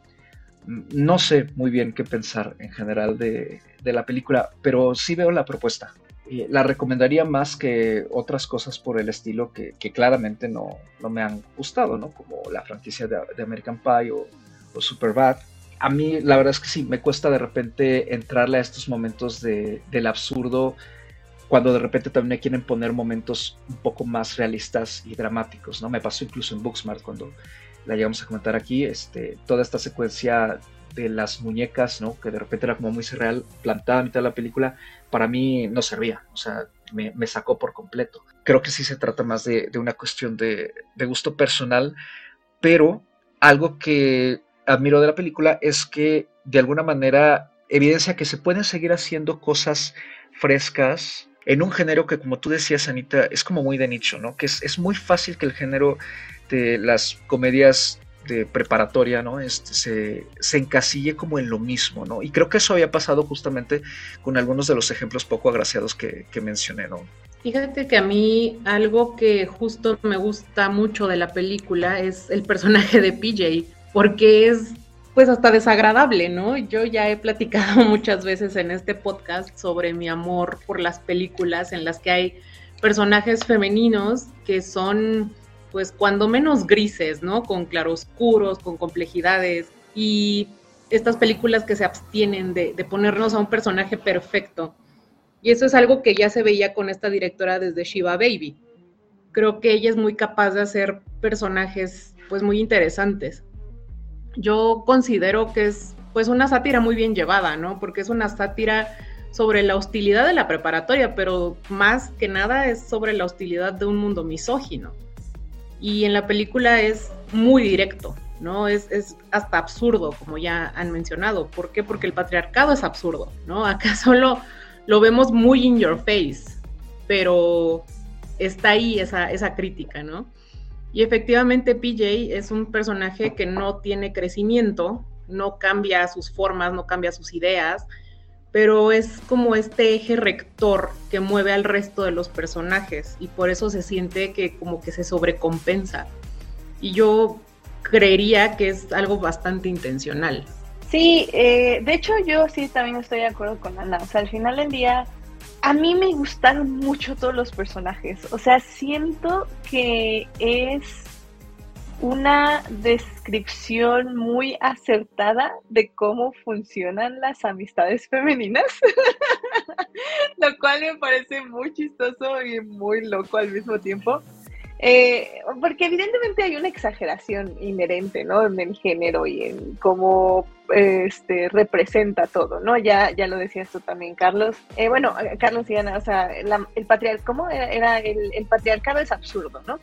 No sé muy bien qué pensar en general de, la película, pero sí veo la propuesta. la recomendaría más que otras cosas por el estilo que, claramente no, me han gustado, ¿no? Como la franquicia de, American Pie o, o Superbad a mí la verdad es que sí, me cuesta de repente entrarle a estos momentos de, del absurdo cuando de repente también quieren poner momentos un poco más realistas y dramáticos, ¿no? Me pasó incluso en Booksmart cuando la llegamos a comentar aquí, este, toda esta secuencia de las muñecas, ¿no? Que de repente era como muy surreal, plantada a mitad de la película, para mí no servía, o sea, me, sacó por completo. Creo que sí se trata más de, de una cuestión de, de gusto personal, pero algo que admiro de la película es que de alguna manera evidencia que se pueden seguir haciendo cosas frescas en un género que, como tú decías, Anita, es como muy de nicho, ¿no? Que es, muy fácil que el género de las comedias de preparatoria, ¿no? Este, se, se, encasille como en lo mismo, ¿no? Y creo que eso había pasado justamente con algunos de los ejemplos poco agraciados que, que mencioné, ¿no? Fíjate que a mí algo que justo me gusta mucho de la película es el personaje de PJ, porque es pues hasta desagradable, ¿no? Yo ya he platicado muchas veces en este podcast sobre mi amor por las películas en las que hay personajes femeninos que son pues cuando menos grises, ¿no? Con claroscuros, con complejidades y estas películas que se abstienen de, de, ponernos a un personaje perfecto. Y eso es algo que ya se veía con esta directora desde Shiva Baby. Creo que ella es muy capaz de hacer personajes pues muy interesantes yo considero que es pues una sátira muy bien llevada, ¿no? Porque es una sátira sobre la hostilidad de la preparatoria, pero más que nada es sobre la hostilidad de un mundo misógino. Y en la película es muy directo, ¿no? Es, es, hasta absurdo, como ya han mencionado. ¿Por qué? Porque el patriarcado es absurdo, ¿no? Acá solo lo vemos muy in your face, pero está ahí esa, esa crítica, ¿no? Y efectivamente PJ es un personaje que no tiene crecimiento, no cambia sus formas, no cambia sus ideas, pero es como este eje rector que mueve al resto de los personajes y por eso se siente que como que se sobrecompensa. Y yo creería que es algo bastante intencional. Sí, eh, de hecho yo sí también estoy de acuerdo con Ana. O sea, al final del día a mí me gustaron mucho todos los personajes. O sea, siento que es una descripción muy acertada de cómo funcionan las amistades femeninas, lo cual me parece muy chistoso y muy loco al mismo tiempo. Eh, porque evidentemente hay una exageración inherente, ¿no? En el género y en cómo este, representa todo, ¿no? Ya, ya lo decías tú también, Carlos. Eh, bueno, Carlos y Ana, o sea, el patriarcado, ¿cómo era? el, patriarcado es absurdo, ¿no?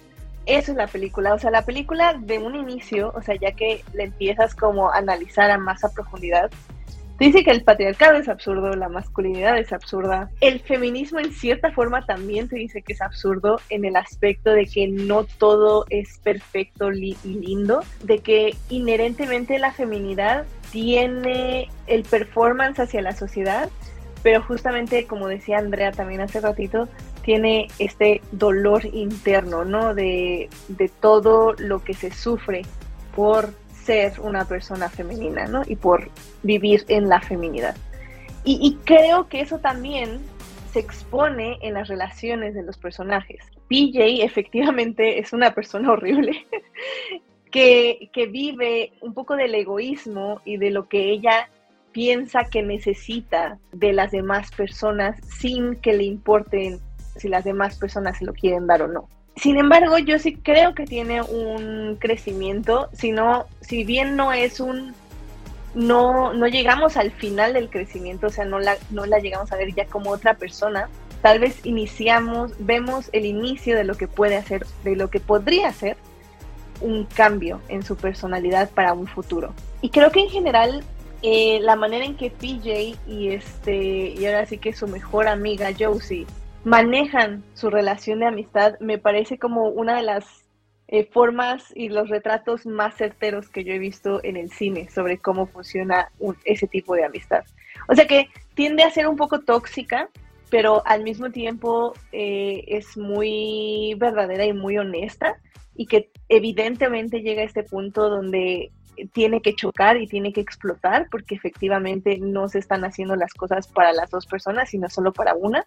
Eso es la película, o sea, la película de un inicio, o sea, ya que le empiezas como a analizar a más a profundidad, dice que el patriarcado es absurdo, la masculinidad es absurda. El feminismo en cierta forma también te dice que es absurdo en el aspecto de que no todo es perfecto y lindo, de que inherentemente la feminidad tiene el performance hacia la sociedad, pero justamente como decía Andrea también hace ratito, tiene este dolor interno, ¿no? De, de todo lo que se sufre por ser una persona femenina, ¿no? Y por vivir en la feminidad. Y, creo que eso también se expone en las relaciones de los personajes. PJ efectivamente es una persona horrible que, que, vive un poco del egoísmo y de lo que ella piensa que necesita de las demás personas sin que le importen si las demás personas se lo quieren dar o no. Sin embargo, yo sí creo que tiene un crecimiento, si, si bien no es un, no, no llegamos al final del crecimiento, o sea, no la, no la llegamos a ver ya como otra persona, tal vez iniciamos, vemos el inicio de lo que puede hacer, de lo que podría ser un cambio en su personalidad para un futuro. Y creo que en general eh, la manera en que PJ y este y ahora sí que su mejor amiga Josie manejan su relación de amistad me parece como una de las eh, formas y los retratos más certeros que yo he visto en el cine sobre cómo funciona ese tipo de amistad. O sea que tiende a ser un poco tóxica, pero al mismo tiempo eh, es muy verdadera y muy honesta y que evidentemente llega a este punto donde tiene que chocar y tiene que explotar porque efectivamente no se están haciendo las cosas para las dos personas, sino solo para una.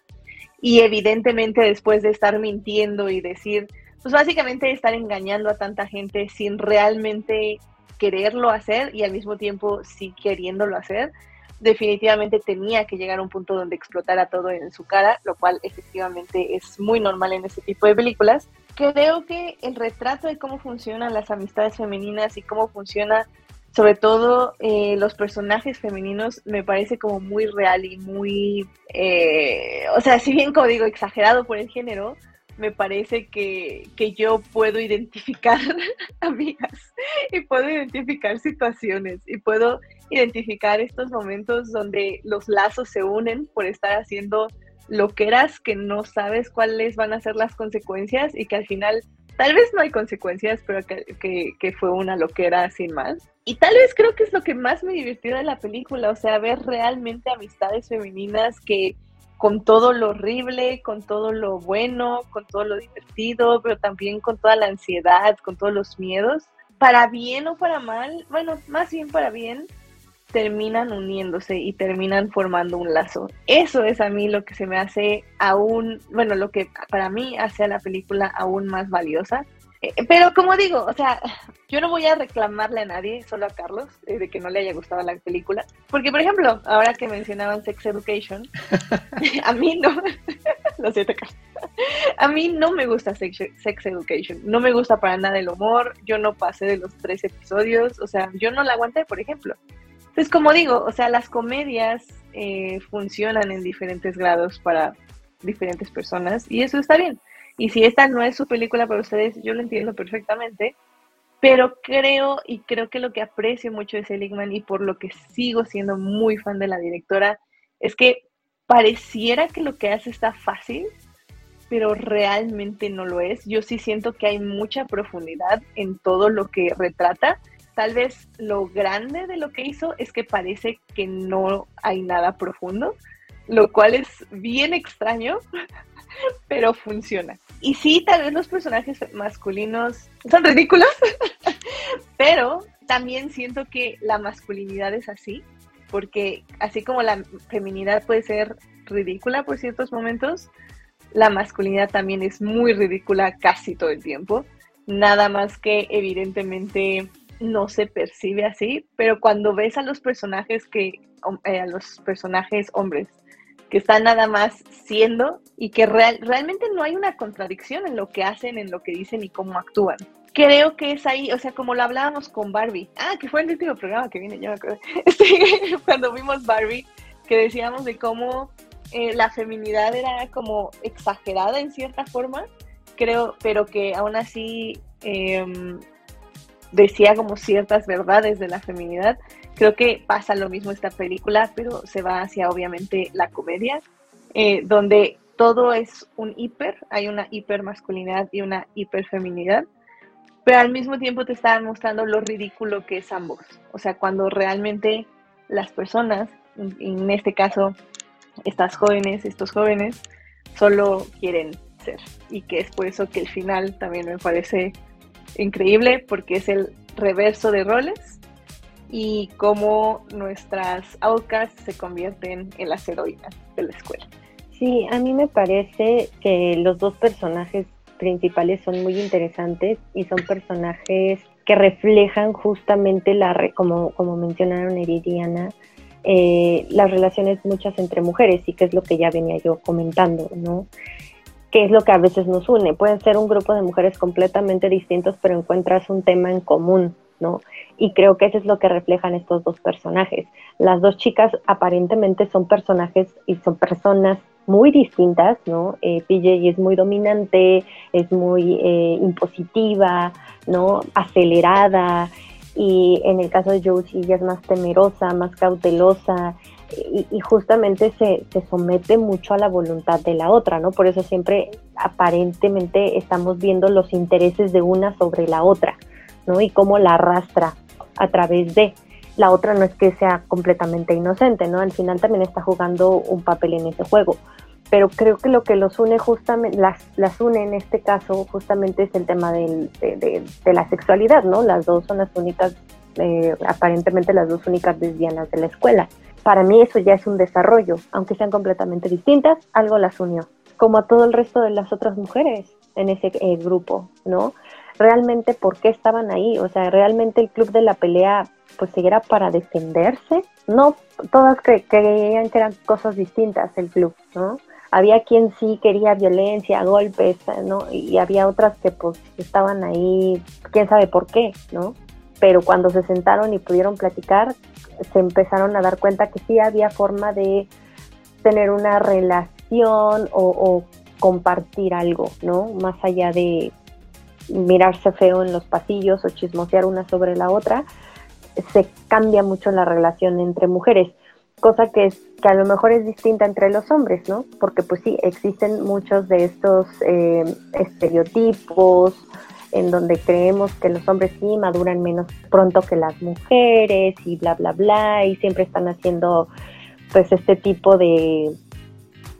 Y evidentemente después de estar mintiendo y decir, pues básicamente estar engañando a tanta gente sin realmente quererlo hacer y al mismo tiempo sí queriéndolo hacer, definitivamente tenía que llegar a un punto donde explotara todo en su cara, lo cual efectivamente es muy normal en este tipo de películas. Creo que el retrato de cómo funcionan las amistades femeninas y cómo funciona sobre todo eh, los personajes femeninos me parece como muy real y muy, eh, o sea, si bien como digo, exagerado por el género, me parece que, que yo puedo identificar amigas y puedo identificar situaciones y puedo identificar estos momentos donde los lazos se unen por estar haciendo lo que eras que no sabes cuáles van a ser las consecuencias y que al final tal vez no hay consecuencias, pero que, que, fue una loquera sin más. Y tal vez creo que es lo que más me divirtió de la película, o sea, ver realmente amistades femeninas que con todo lo horrible, con todo lo bueno, con todo lo divertido, pero también con toda la ansiedad, con todos los miedos, para bien o para mal, bueno, más bien para bien, terminan uniéndose y terminan formando un lazo. Eso es a mí lo que se me hace aún, bueno, lo que para mí hace a la película aún más valiosa. Eh, pero como digo, o sea, yo no voy a reclamarle a nadie, solo a Carlos, eh, de que no le haya gustado la película. Porque, por ejemplo, ahora que mencionaban Sex Education, a mí no, lo siento, Carlos. A mí no me gusta Sex, Sex Education, no me gusta para nada el humor, yo no pasé de los tres episodios, o sea, yo no la aguanté, por ejemplo. Pues como digo, o sea, las comedias eh, funcionan en diferentes grados para diferentes personas y eso está bien. Y si esta no es su película para ustedes, yo lo entiendo perfectamente, pero creo y creo que lo que aprecio mucho de Seligman y por lo que sigo siendo muy fan de la directora es que pareciera que lo que hace está fácil, pero realmente no lo es. Yo sí siento que hay mucha profundidad en todo lo que retrata Tal vez lo grande de lo que hizo es que parece que no hay nada profundo, lo cual es bien extraño, pero funciona. Y sí, tal vez los personajes masculinos son ridículos, pero también siento que la masculinidad es así, porque así como la feminidad puede ser ridícula por ciertos momentos, la masculinidad también es muy ridícula casi todo el tiempo. nada más que evidentemente no se percibe así, pero cuando ves a los personajes que, eh, a los personajes hombres, que están nada más siendo y que real, realmente no hay una contradicción en lo que hacen, en lo que dicen y cómo actúan. Creo que es ahí, o sea, como lo hablábamos con Barbie, ah, que fue el último programa que viene, yo me acuerdo, cuando vimos Barbie, que decíamos de cómo eh, la feminidad era como exagerada en cierta forma, creo, pero que aún así em, decía como ciertas verdades de la feminidad. Creo que pasa lo mismo esta película, pero se va hacia obviamente la comedia, eh, donde todo es un hiper, hay una hipermasculinidad y una hiperfeminidad, pero al mismo tiempo te están mostrando lo ridículo que es ambos. O sea, cuando realmente las personas, en este caso estas jóvenes, estos jóvenes, solo quieren ser. Y que es por eso que el final también me parece increíble, porque es el reverso de roles y cómo nuestras outcasts se convierten en las heroínas de la escuela. Sí, a mí me parece que los dos personajes principales son muy interesantes y son personajes que reflejan justamente la, como, como mencionaron Eridiana, eh, las relaciones muchas entre mujeres y que es lo que ya venía yo comentando, ¿no? Que es lo que a veces nos une. Pueden ser un grupo de mujeres completamente distintos, pero encuentras un tema en común, ¿no? Y creo que eso es lo que reflejan estos dos personajes. Las dos chicas aparentemente son personajes y son personas muy distintas, ¿no? Eh, PJ es muy dominante, es muy eh, impositiva, ¿no? Acelerada, y en el caso de Josie es más temerosa, más cautelosa y, justamente se, se, somete mucho a la voluntad de la otra, ¿no? Por eso siempre aparentemente estamos viendo los intereses de una sobre la otra, ¿no? Y cómo la arrastra a través de. La otra no es que sea completamente inocente, ¿no? Al final también está jugando un papel en ese juego pero creo que lo que los une justamente, las, las une en este caso justamente es el tema de, la sexualidad, ¿no? Las dos son las únicas, eh, aparentemente las dos únicas lesbianas de la escuela. Para mí eso ya es un desarrollo, aunque sean completamente distintas, algo las unió, como a todo el resto de las otras mujeres en ese eh, grupo, ¿no? Realmente, ¿por qué estaban ahí? O sea, realmente el club de la pelea, pues era para defenderse. No, todas creían que eran cosas distintas el club, ¿no? había quien sí quería violencia, golpes, ¿no? Y había otras que pues estaban ahí, quién sabe por qué, ¿no? Pero cuando se sentaron y pudieron platicar, se empezaron a dar cuenta que sí había forma de tener una relación o, compartir algo, ¿no? Más allá de mirarse feo en los pasillos o chismosear una sobre la otra, se cambia mucho la relación entre mujeres cosa que, es, que a lo mejor es distinta entre los hombres, ¿no? Porque pues sí, existen muchos de estos eh, estereotipos en donde creemos que los hombres sí maduran menos pronto que las mujeres y bla, bla, bla, y siempre están haciendo pues este tipo de,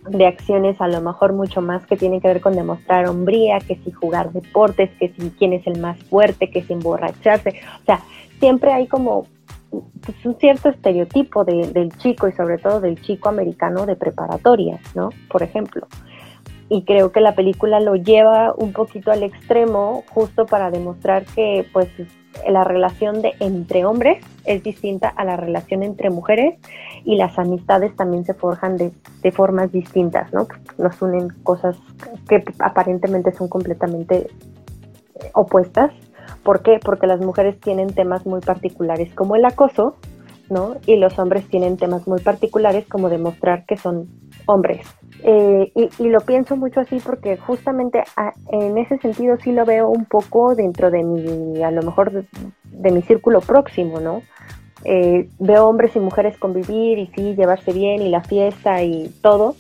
de acciones a lo mejor mucho más que tienen que ver con demostrar hombría, que si jugar deportes, que si quién es el más fuerte, que si emborracharse, o sea, siempre hay como pues, un cierto estereotipo del chico y sobre todo del chico americano de preparatoria, ¿no? Por ejemplo. Y creo que la película lo lleva un poquito al extremo justo para demostrar que pues la relación de entre hombres es distinta a la relación entre mujeres y las amistades también se forjan de, de formas distintas, ¿no? Nos unen cosas que aparentemente son completamente opuestas ¿Por qué? Porque las mujeres tienen temas muy particulares como el acoso, ¿no? Y los hombres tienen temas muy particulares como demostrar que son hombres. Eh, y, lo pienso mucho así porque justamente en ese sentido sí lo veo un poco dentro de mi, a lo mejor de, mi círculo próximo, ¿no? Eh, veo hombres y mujeres convivir y sí, llevarse bien y la fiesta y todo,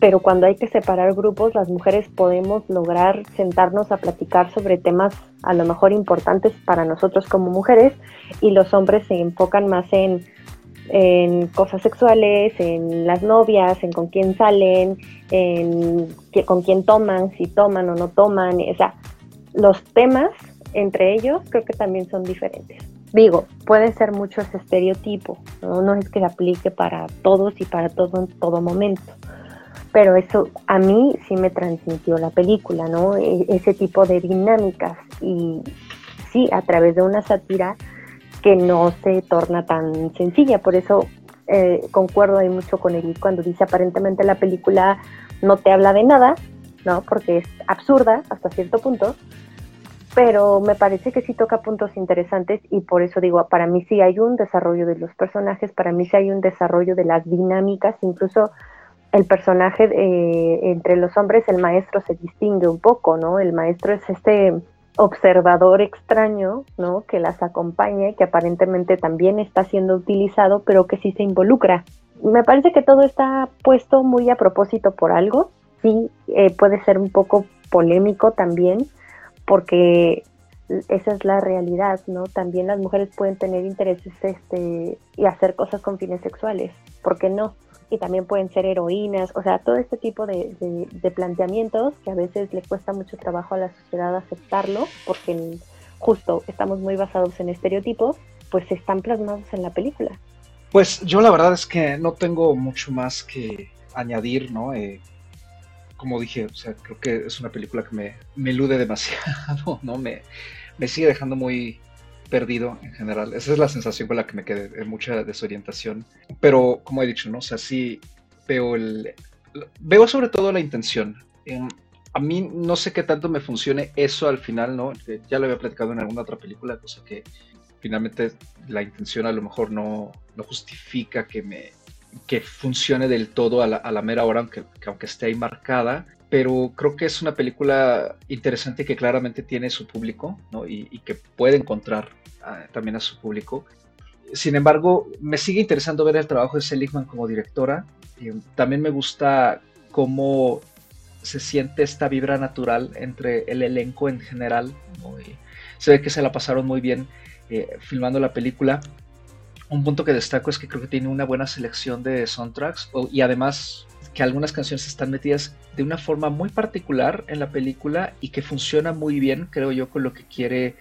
pero cuando hay que separar grupos, las mujeres podemos lograr sentarnos a platicar sobre temas a lo mejor importantes para nosotros como mujeres y los hombres se enfocan más en, cosas sexuales, en las novias, en con quién salen, en con quién toman, si toman o no toman, o sea, los temas entre ellos creo que también son diferentes. Digo, puede ser mucho ese estereotipo, no, no es que se aplique para todos y para todo en todo momento pero eso a mí sí me transmitió la película, ¿no? E, ese tipo de dinámicas y sí, a través de una sátira que no se torna tan sencilla. Por eso eh, concuerdo ahí mucho con él cuando dice aparentemente la película no te habla de nada, ¿no? Porque es absurda hasta cierto punto, pero me parece que sí toca puntos interesantes y por eso digo, para mí sí hay un desarrollo de los personajes, para mí sí hay un desarrollo de las dinámicas, incluso el personaje entre los hombres, el maestro se distingue un poco, ¿no? El maestro es este observador extraño, ¿no? Que las acompaña y que aparentemente también está siendo utilizado, pero que sí se involucra. Me parece que todo está puesto muy a propósito por algo. Sí, eh, puede ser un poco polémico también, porque esa es la realidad, ¿no? También las mujeres pueden tener intereses este, y hacer cosas con fines sexuales, ¿por qué no? Y también pueden ser heroínas, o sea, todo este tipo de, planteamientos que a veces le cuesta mucho trabajo a la sociedad aceptarlo, porque justo estamos muy basados en estereotipos, pues están plasmados en la película. Pues yo la verdad es que no tengo mucho más que añadir, ¿no? Eh, como dije, o sea, creo que es una película que me, me elude demasiado, ¿no? Me, me sigue dejando muy perdido en general. Esa es la sensación con la que me quedé, mucha desorientación. Pero, como he dicho, ¿no? O sea, sí veo el... Veo sobre todo la intención. a mí no sé qué tanto me funcione eso al final, ¿no? Ya lo había platicado en alguna otra película, cosa que finalmente la intención a lo mejor no, no justifica que me que funcione del todo a la, mera hora, aunque, aunque esté ahí marcada. Pero creo que es una película interesante que claramente tiene su público y, que puede encontrar ah, también a su público. Sin embargo, me sigue interesando ver el trabajo de Seligman como directora. Y también me gusta cómo se siente esta vibra natural entre el elenco en general. se ve que se la pasaron muy bien eh, filmando la película un punto que destaco es que creo que tiene una buena selección de soundtracks y además que algunas canciones están metidas de una forma muy particular en la película y que funciona muy bien, creo yo, con lo que quiere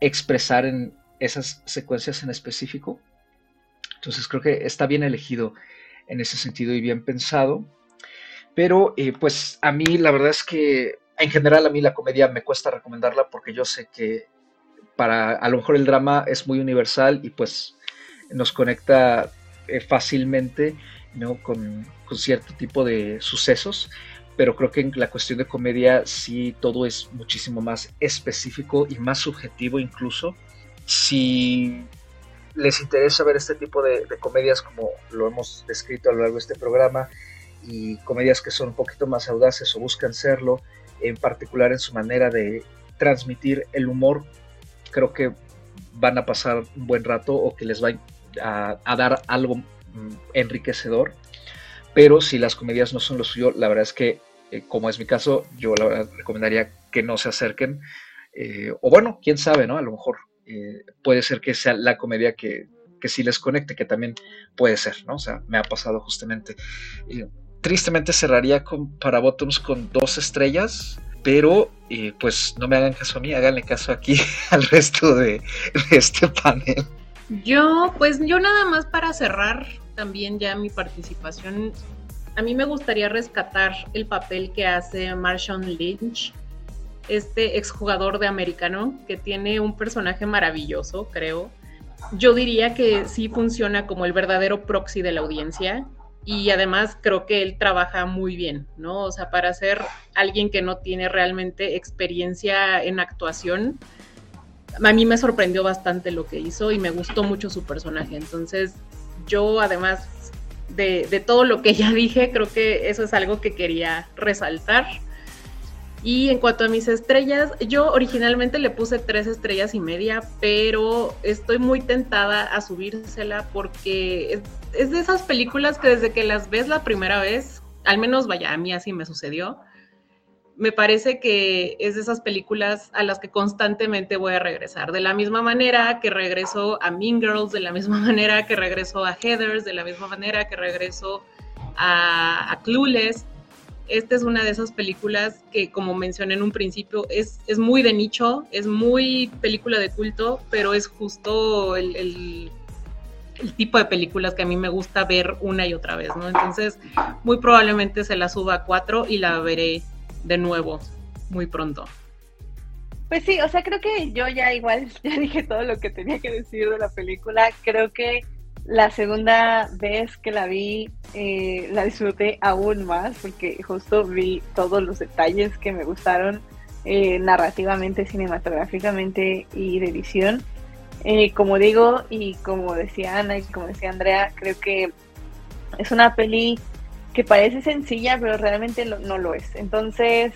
expresar en esas secuencias en específico. Entonces creo que está bien elegido en ese sentido y bien pensado. Pero eh, pues a mí la verdad es que en general a mí la comedia me cuesta recomendarla porque yo sé que para a lo mejor el drama es muy universal y pues nos conecta eh, fácilmente ¿no? Con, cierto tipo de sucesos, pero creo que en la cuestión de comedia sí todo es muchísimo más específico y más subjetivo incluso. Si les interesa ver este tipo de, comedias como lo hemos descrito a lo largo de este programa y comedias que son un poquito más audaces o buscan serlo, en particular en su manera de transmitir el humor, creo que van a pasar un buen rato o que les va a a, dar algo mm, enriquecedor. Pero si las comedias no son lo suyo, la verdad es que, eh, como es mi caso, yo la recomendaría que no se acerquen. Eh, o bueno, quién sabe, ¿no? A lo mejor eh, puede ser que sea la comedia que, que sí les conecte, que también puede ser, ¿no? O sea, me ha pasado justamente. tristemente cerraría con, para Bottoms con dos estrellas, pero pues no me hagan caso a mí, háganle caso aquí al resto de este panel. Yo, pues yo nada más para cerrar también ya mi participación, a mí me gustaría rescatar el papel que hace Marshawn Lynch, este exjugador de americano, que tiene un personaje maravilloso, creo. Yo diría que sí funciona como el verdadero proxy de la audiencia y además creo que él trabaja muy bien, ¿no? O sea, para ser alguien que no tiene realmente experiencia en actuación, a mí me sorprendió bastante lo que hizo y me gustó mucho su personaje. Entonces, yo además de, todo lo que ya dije, creo que eso es algo que quería resaltar. Y en cuanto a mis estrellas, yo originalmente le puse tres estrellas y media, pero estoy muy tentada a subírsela porque es, de esas películas que desde que las ves la primera vez, al menos vaya, a mí así me sucedió, me parece que es de esas películas a las que constantemente voy a regresar. De la misma manera que regreso a Mean Girls, de la misma manera que regreso a Heathers, de la misma manera que regreso a, Clueless. Esta es una de esas películas que, como mencioné en un principio, es, es muy de nicho, es muy película de culto, pero es justo el, el, el tipo de películas que a mí me gusta ver una y otra vez, ¿no? Entonces, muy probablemente se la suba a cuatro y la veré de nuevo muy pronto. Pues sí, o sea, creo que yo ya igual ya dije todo lo que tenía que decir de la película. Creo que la segunda vez que la vi eh, la disfruté aún más porque justo vi todos los detalles que me gustaron eh, narrativamente, cinematográficamente y de edición. Eh, como digo y como decía Ana y como decía Andrea, creo que es una peli que parece sencilla, pero realmente no lo es. Entonces,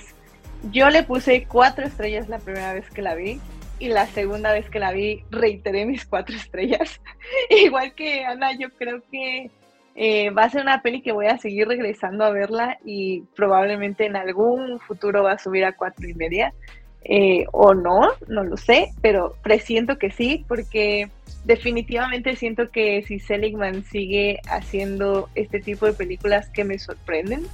yo le puse cuatro estrellas la primera vez que la vi y la segunda vez que la vi reiteré mis cuatro estrellas. Igual que Ana, yo creo que eh, va a ser una peli que voy a seguir regresando a verla y probablemente en algún futuro va a subir a cuatro y media. Eh, o no, no lo sé, pero presiento que sí, porque definitivamente siento que si Seligman sigue haciendo este tipo de películas que me sorprenden,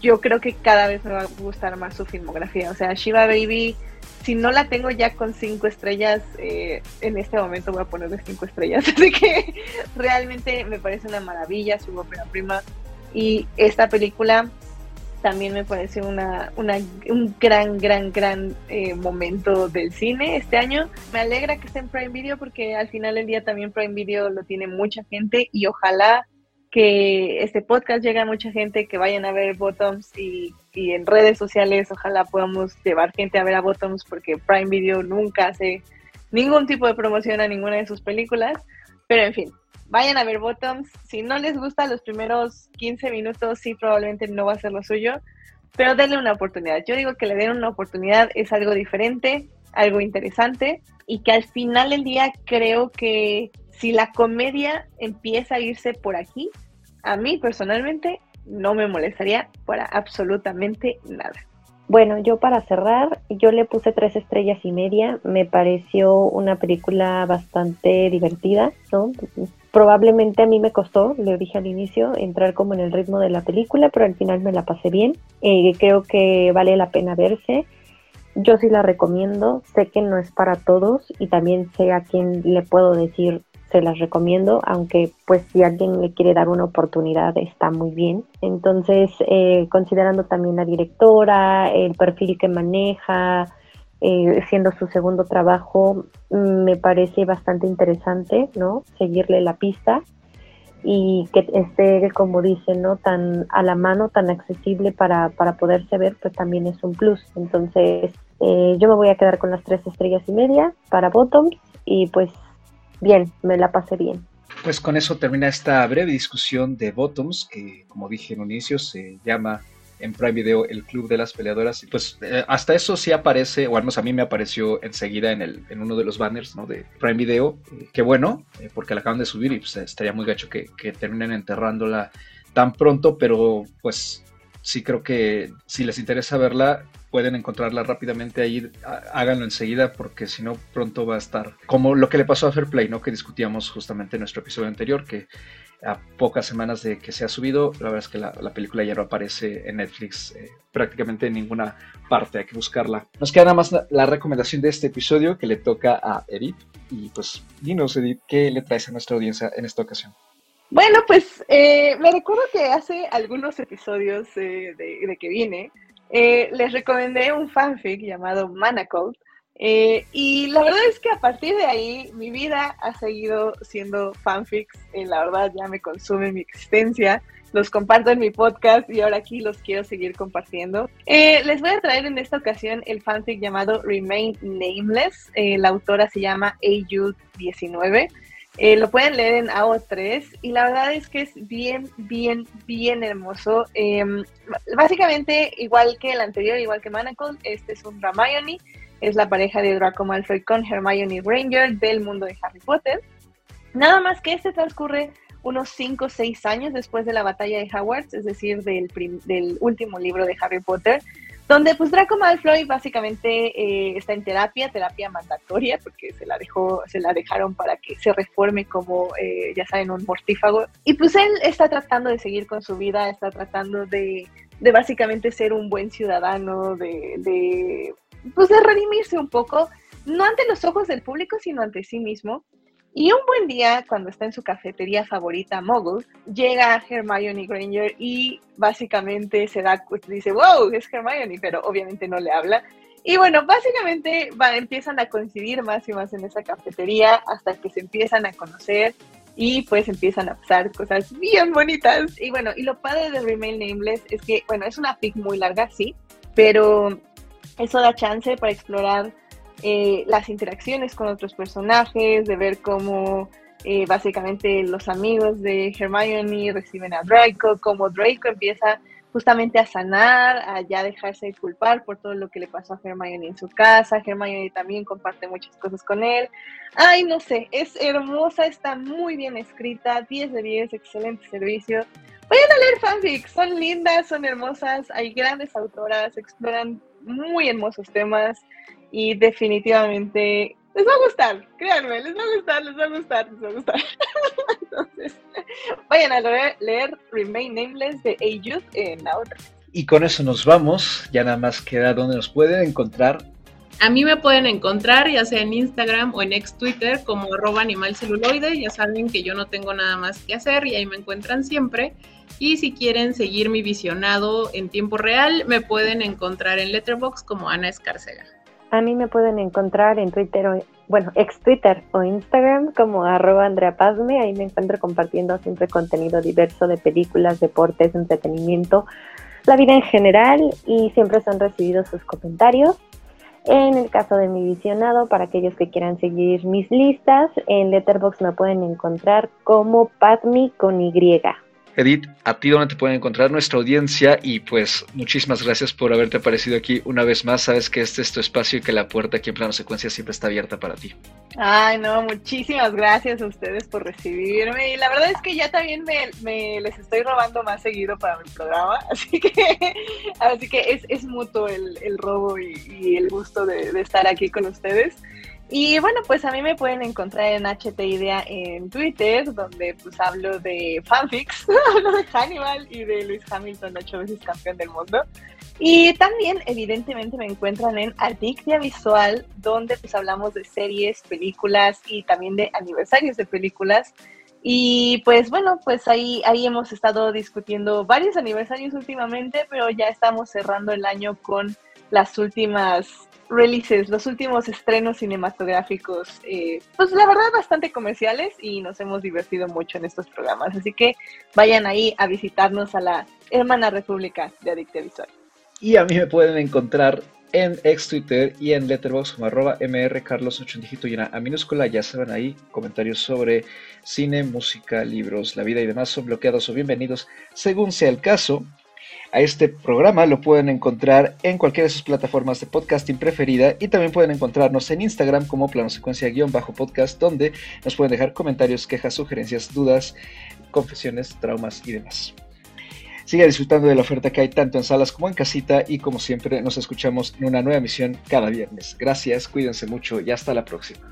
yo creo que cada vez me va a gustar más su filmografía. O sea, Shiva Baby, si no la tengo ya con cinco estrellas, eh, en este momento voy a ponerle cinco estrellas. Así que realmente me parece una maravilla su ópera prima. Y esta película también me parece una, un gran, gran, gran eh, momento del cine este año. Me alegra que esté en Prime Video porque al final del día también Prime Video lo tiene mucha gente y ojalá que este podcast llegue a mucha gente, que vayan a ver Bottoms y, en redes sociales ojalá podamos llevar gente a ver a Bottoms porque Prime Video nunca hace ningún tipo de promoción a ninguna de sus películas. Pero en fin, vayan a ver Bottoms. Si no les gusta los primeros 15 minutos, sí, probablemente no va a ser lo suyo, pero denle una oportunidad. Yo digo que le den una oportunidad, es algo diferente, algo interesante y que al final del día creo que si la comedia empieza a irse por aquí, a mí personalmente no me molestaría para absolutamente nada. Bueno, yo para cerrar, yo le puse tres estrellas y media. Me pareció una película bastante divertida, ¿no? Probablemente a mí me costó, le dije al inicio, entrar como en el ritmo de la película, pero al final me la pasé bien. Eh, creo que vale la pena verse. Yo sí la recomiendo. Sé que no es para todos y también sé a quién le puedo decir se las recomiendo, aunque pues si alguien le quiere dar una oportunidad está muy bien. Entonces, eh, considerando también la directora, el perfil que maneja, eh, siendo su segundo trabajo, me parece bastante interesante, ¿no? Seguirle la pista y que esté, como dicen, ¿no? Tan a la mano, tan accesible para, para poderse ver, pues también es un plus. Entonces, eh, yo me voy a quedar con las tres estrellas y media para Bottoms y pues bien, me la pasé bien. Pues con eso termina esta breve discusión de Bottoms, que como dije en un inicio se llama en Prime Video el Club de las Peleadoras. Pues eh, hasta eso sí aparece, o al menos a mí me apareció enseguida en, el, en uno de los banners ¿no? de Prime Video. Eh, qué bueno, eh, porque la acaban de subir y pues estaría muy gacho que, que terminen enterrándola tan pronto, pero pues sí creo que si les interesa verla, pueden encontrarla rápidamente ahí, háganlo enseguida porque si no pronto va a estar como lo que le pasó a Fairplay, ¿no? Que discutíamos justamente en nuestro episodio anterior, que a pocas semanas de que se ha subido, la verdad es que la, película ya no aparece en Netflix eh, prácticamente en ninguna parte, hay que buscarla. Nos queda nada más la, recomendación de este episodio que le toca a Edith y pues dinos Edith, ¿qué le traes a nuestra audiencia en esta ocasión? Bueno, pues eh, me recuerdo que hace algunos episodios eh, de, de, que vine, eh, les recomendé un fanfic llamado Manacled. Eh, y la verdad es que a partir de ahí mi vida ha seguido siendo fanfics. Eh, la verdad ya me consume mi existencia. Los comparto en mi podcast y ahora aquí los quiero seguir compartiendo. les voy a traer en esta ocasión el fanfic llamado Remain Nameless. la autora se llama AU19. Eh, lo pueden leer en AO3 y la verdad es que es bien, bien, bien hermoso. Em, básicamente, igual que el anterior, igual que Manacle, este es un Hermione, es la pareja de Draco Malfoy con Hermione Granger del mundo de Harry Potter. Nada más que este transcurre unos 5 o 6 años después de la batalla de Hogwarts, es decir, del, del último libro de Harry Potter, donde pues Draco Malfoy básicamente eh, está en terapia, terapia mandatoria, porque se la dejó, se la dejaron para que se reforme como, eh, ya saben, un mortífago. Y pues él está tratando de seguir con su vida, está tratando de, de básicamente ser un buen ciudadano, de, de, pues de redimirse un poco, no ante los ojos del público, sino ante sí mismo. Y un buen día, cuando está en su cafetería favorita, Mogul, llega Hermione Granger y básicamente se da, dice, wow, es Hermione, pero obviamente no le habla. Y bueno, básicamente empiezan a coincidir más y más en esa cafetería hasta que se empiezan a conocer y pues empiezan a pasar cosas bien bonitas. Y bueno, y lo padre de Remain Nameless es que, bueno, es una fic muy larga, sí, pero eso da chance para explorar eh, las interacciones con otros personajes, de ver cómo eh, básicamente los amigos de Hermione reciben a Draco, cómo Draco empieza justamente a sanar, a ya dejarse de culpar por todo lo que le pasó a Hermione en su casa. Hermione también comparte muchas cosas con él. Ay, no sé, es hermosa, está muy bien escrita, 10 de 10, excelente servicio. Vayan a leer fanfics, son lindas, son hermosas, hay grandes autoras, exploran muy hermosos temas y definitivamente les va a gustar, créanme, les va a gustar, les va a gustar, les va a gustar. Entonces, vayan a leer, Remain Nameless de A en la otra. Y con eso nos vamos, ya nada más queda donde nos pueden encontrar. A mí me pueden encontrar ya sea en Instagram o en ex Twitter como arroba animalceluloide, ya saben que yo no tengo nada más que hacer y ahí me encuentran siempre. Y si quieren seguir mi visionado en tiempo real, me pueden encontrar en Letterboxd como Ana Escarcega. A mí me pueden encontrar en Twitter, o, bueno, ex Twitter o Instagram como arroba Andrea Pazme. Ahí me encuentro compartiendo siempre contenido diverso de películas, deportes, entretenimiento, la vida en general y siempre son recibidos sus comentarios. En el caso de mi visionado, para aquellos que quieran seguir mis listas, en Letterboxd me pueden encontrar como Padme con Y. Edith, a ti donde te pueden encontrar nuestra audiencia y pues muchísimas gracias por haberte aparecido aquí una vez más. Sabes que este es tu espacio y que la puerta aquí en Plano Secuencia siempre está abierta para ti. Ay, no, muchísimas gracias a ustedes por recibirme y la verdad es que ya también me, les estoy robando más seguido para mi programa, así que, así que es, mutuo el, robo y, el gusto de estar aquí con ustedes. Y bueno, pues a mí me pueden encontrar en HT Idea en Twitter, donde pues hablo de fanfics, hablo de Hannibal y de Luis Hamilton, ocho veces campeón del mundo. Y también, evidentemente, me encuentran en Adictia Visual, donde pues hablamos de series, películas y también de aniversarios de películas. Y pues bueno, pues ahí, ahí hemos estado discutiendo varios aniversarios últimamente, pero ya estamos cerrando el año con las últimas releases, los últimos estrenos cinematográficos, eh, pues la verdad bastante comerciales y nos hemos divertido mucho en estos programas. Así que vayan ahí a visitarnos a la hermana república de Adicte Visual. Y a mí me pueden encontrar en ex Twitter y en Letterboxd como arroba mrcarlos8 dígito y a minúscula. Ya saben ahí comentarios sobre cine, música, libros, la vida y demás son bloqueados o bienvenidos según sea el caso a este programa lo pueden encontrar en cualquiera de sus plataformas de podcasting preferida y también pueden encontrarnos en Instagram como plano secuencia-podcast donde nos pueden dejar comentarios, quejas, sugerencias, dudas, confesiones, traumas y demás. Siga disfrutando de la oferta que hay tanto en salas como en casita y como siempre nos escuchamos en una nueva emisión cada viernes. Gracias, cuídense mucho y hasta la próxima.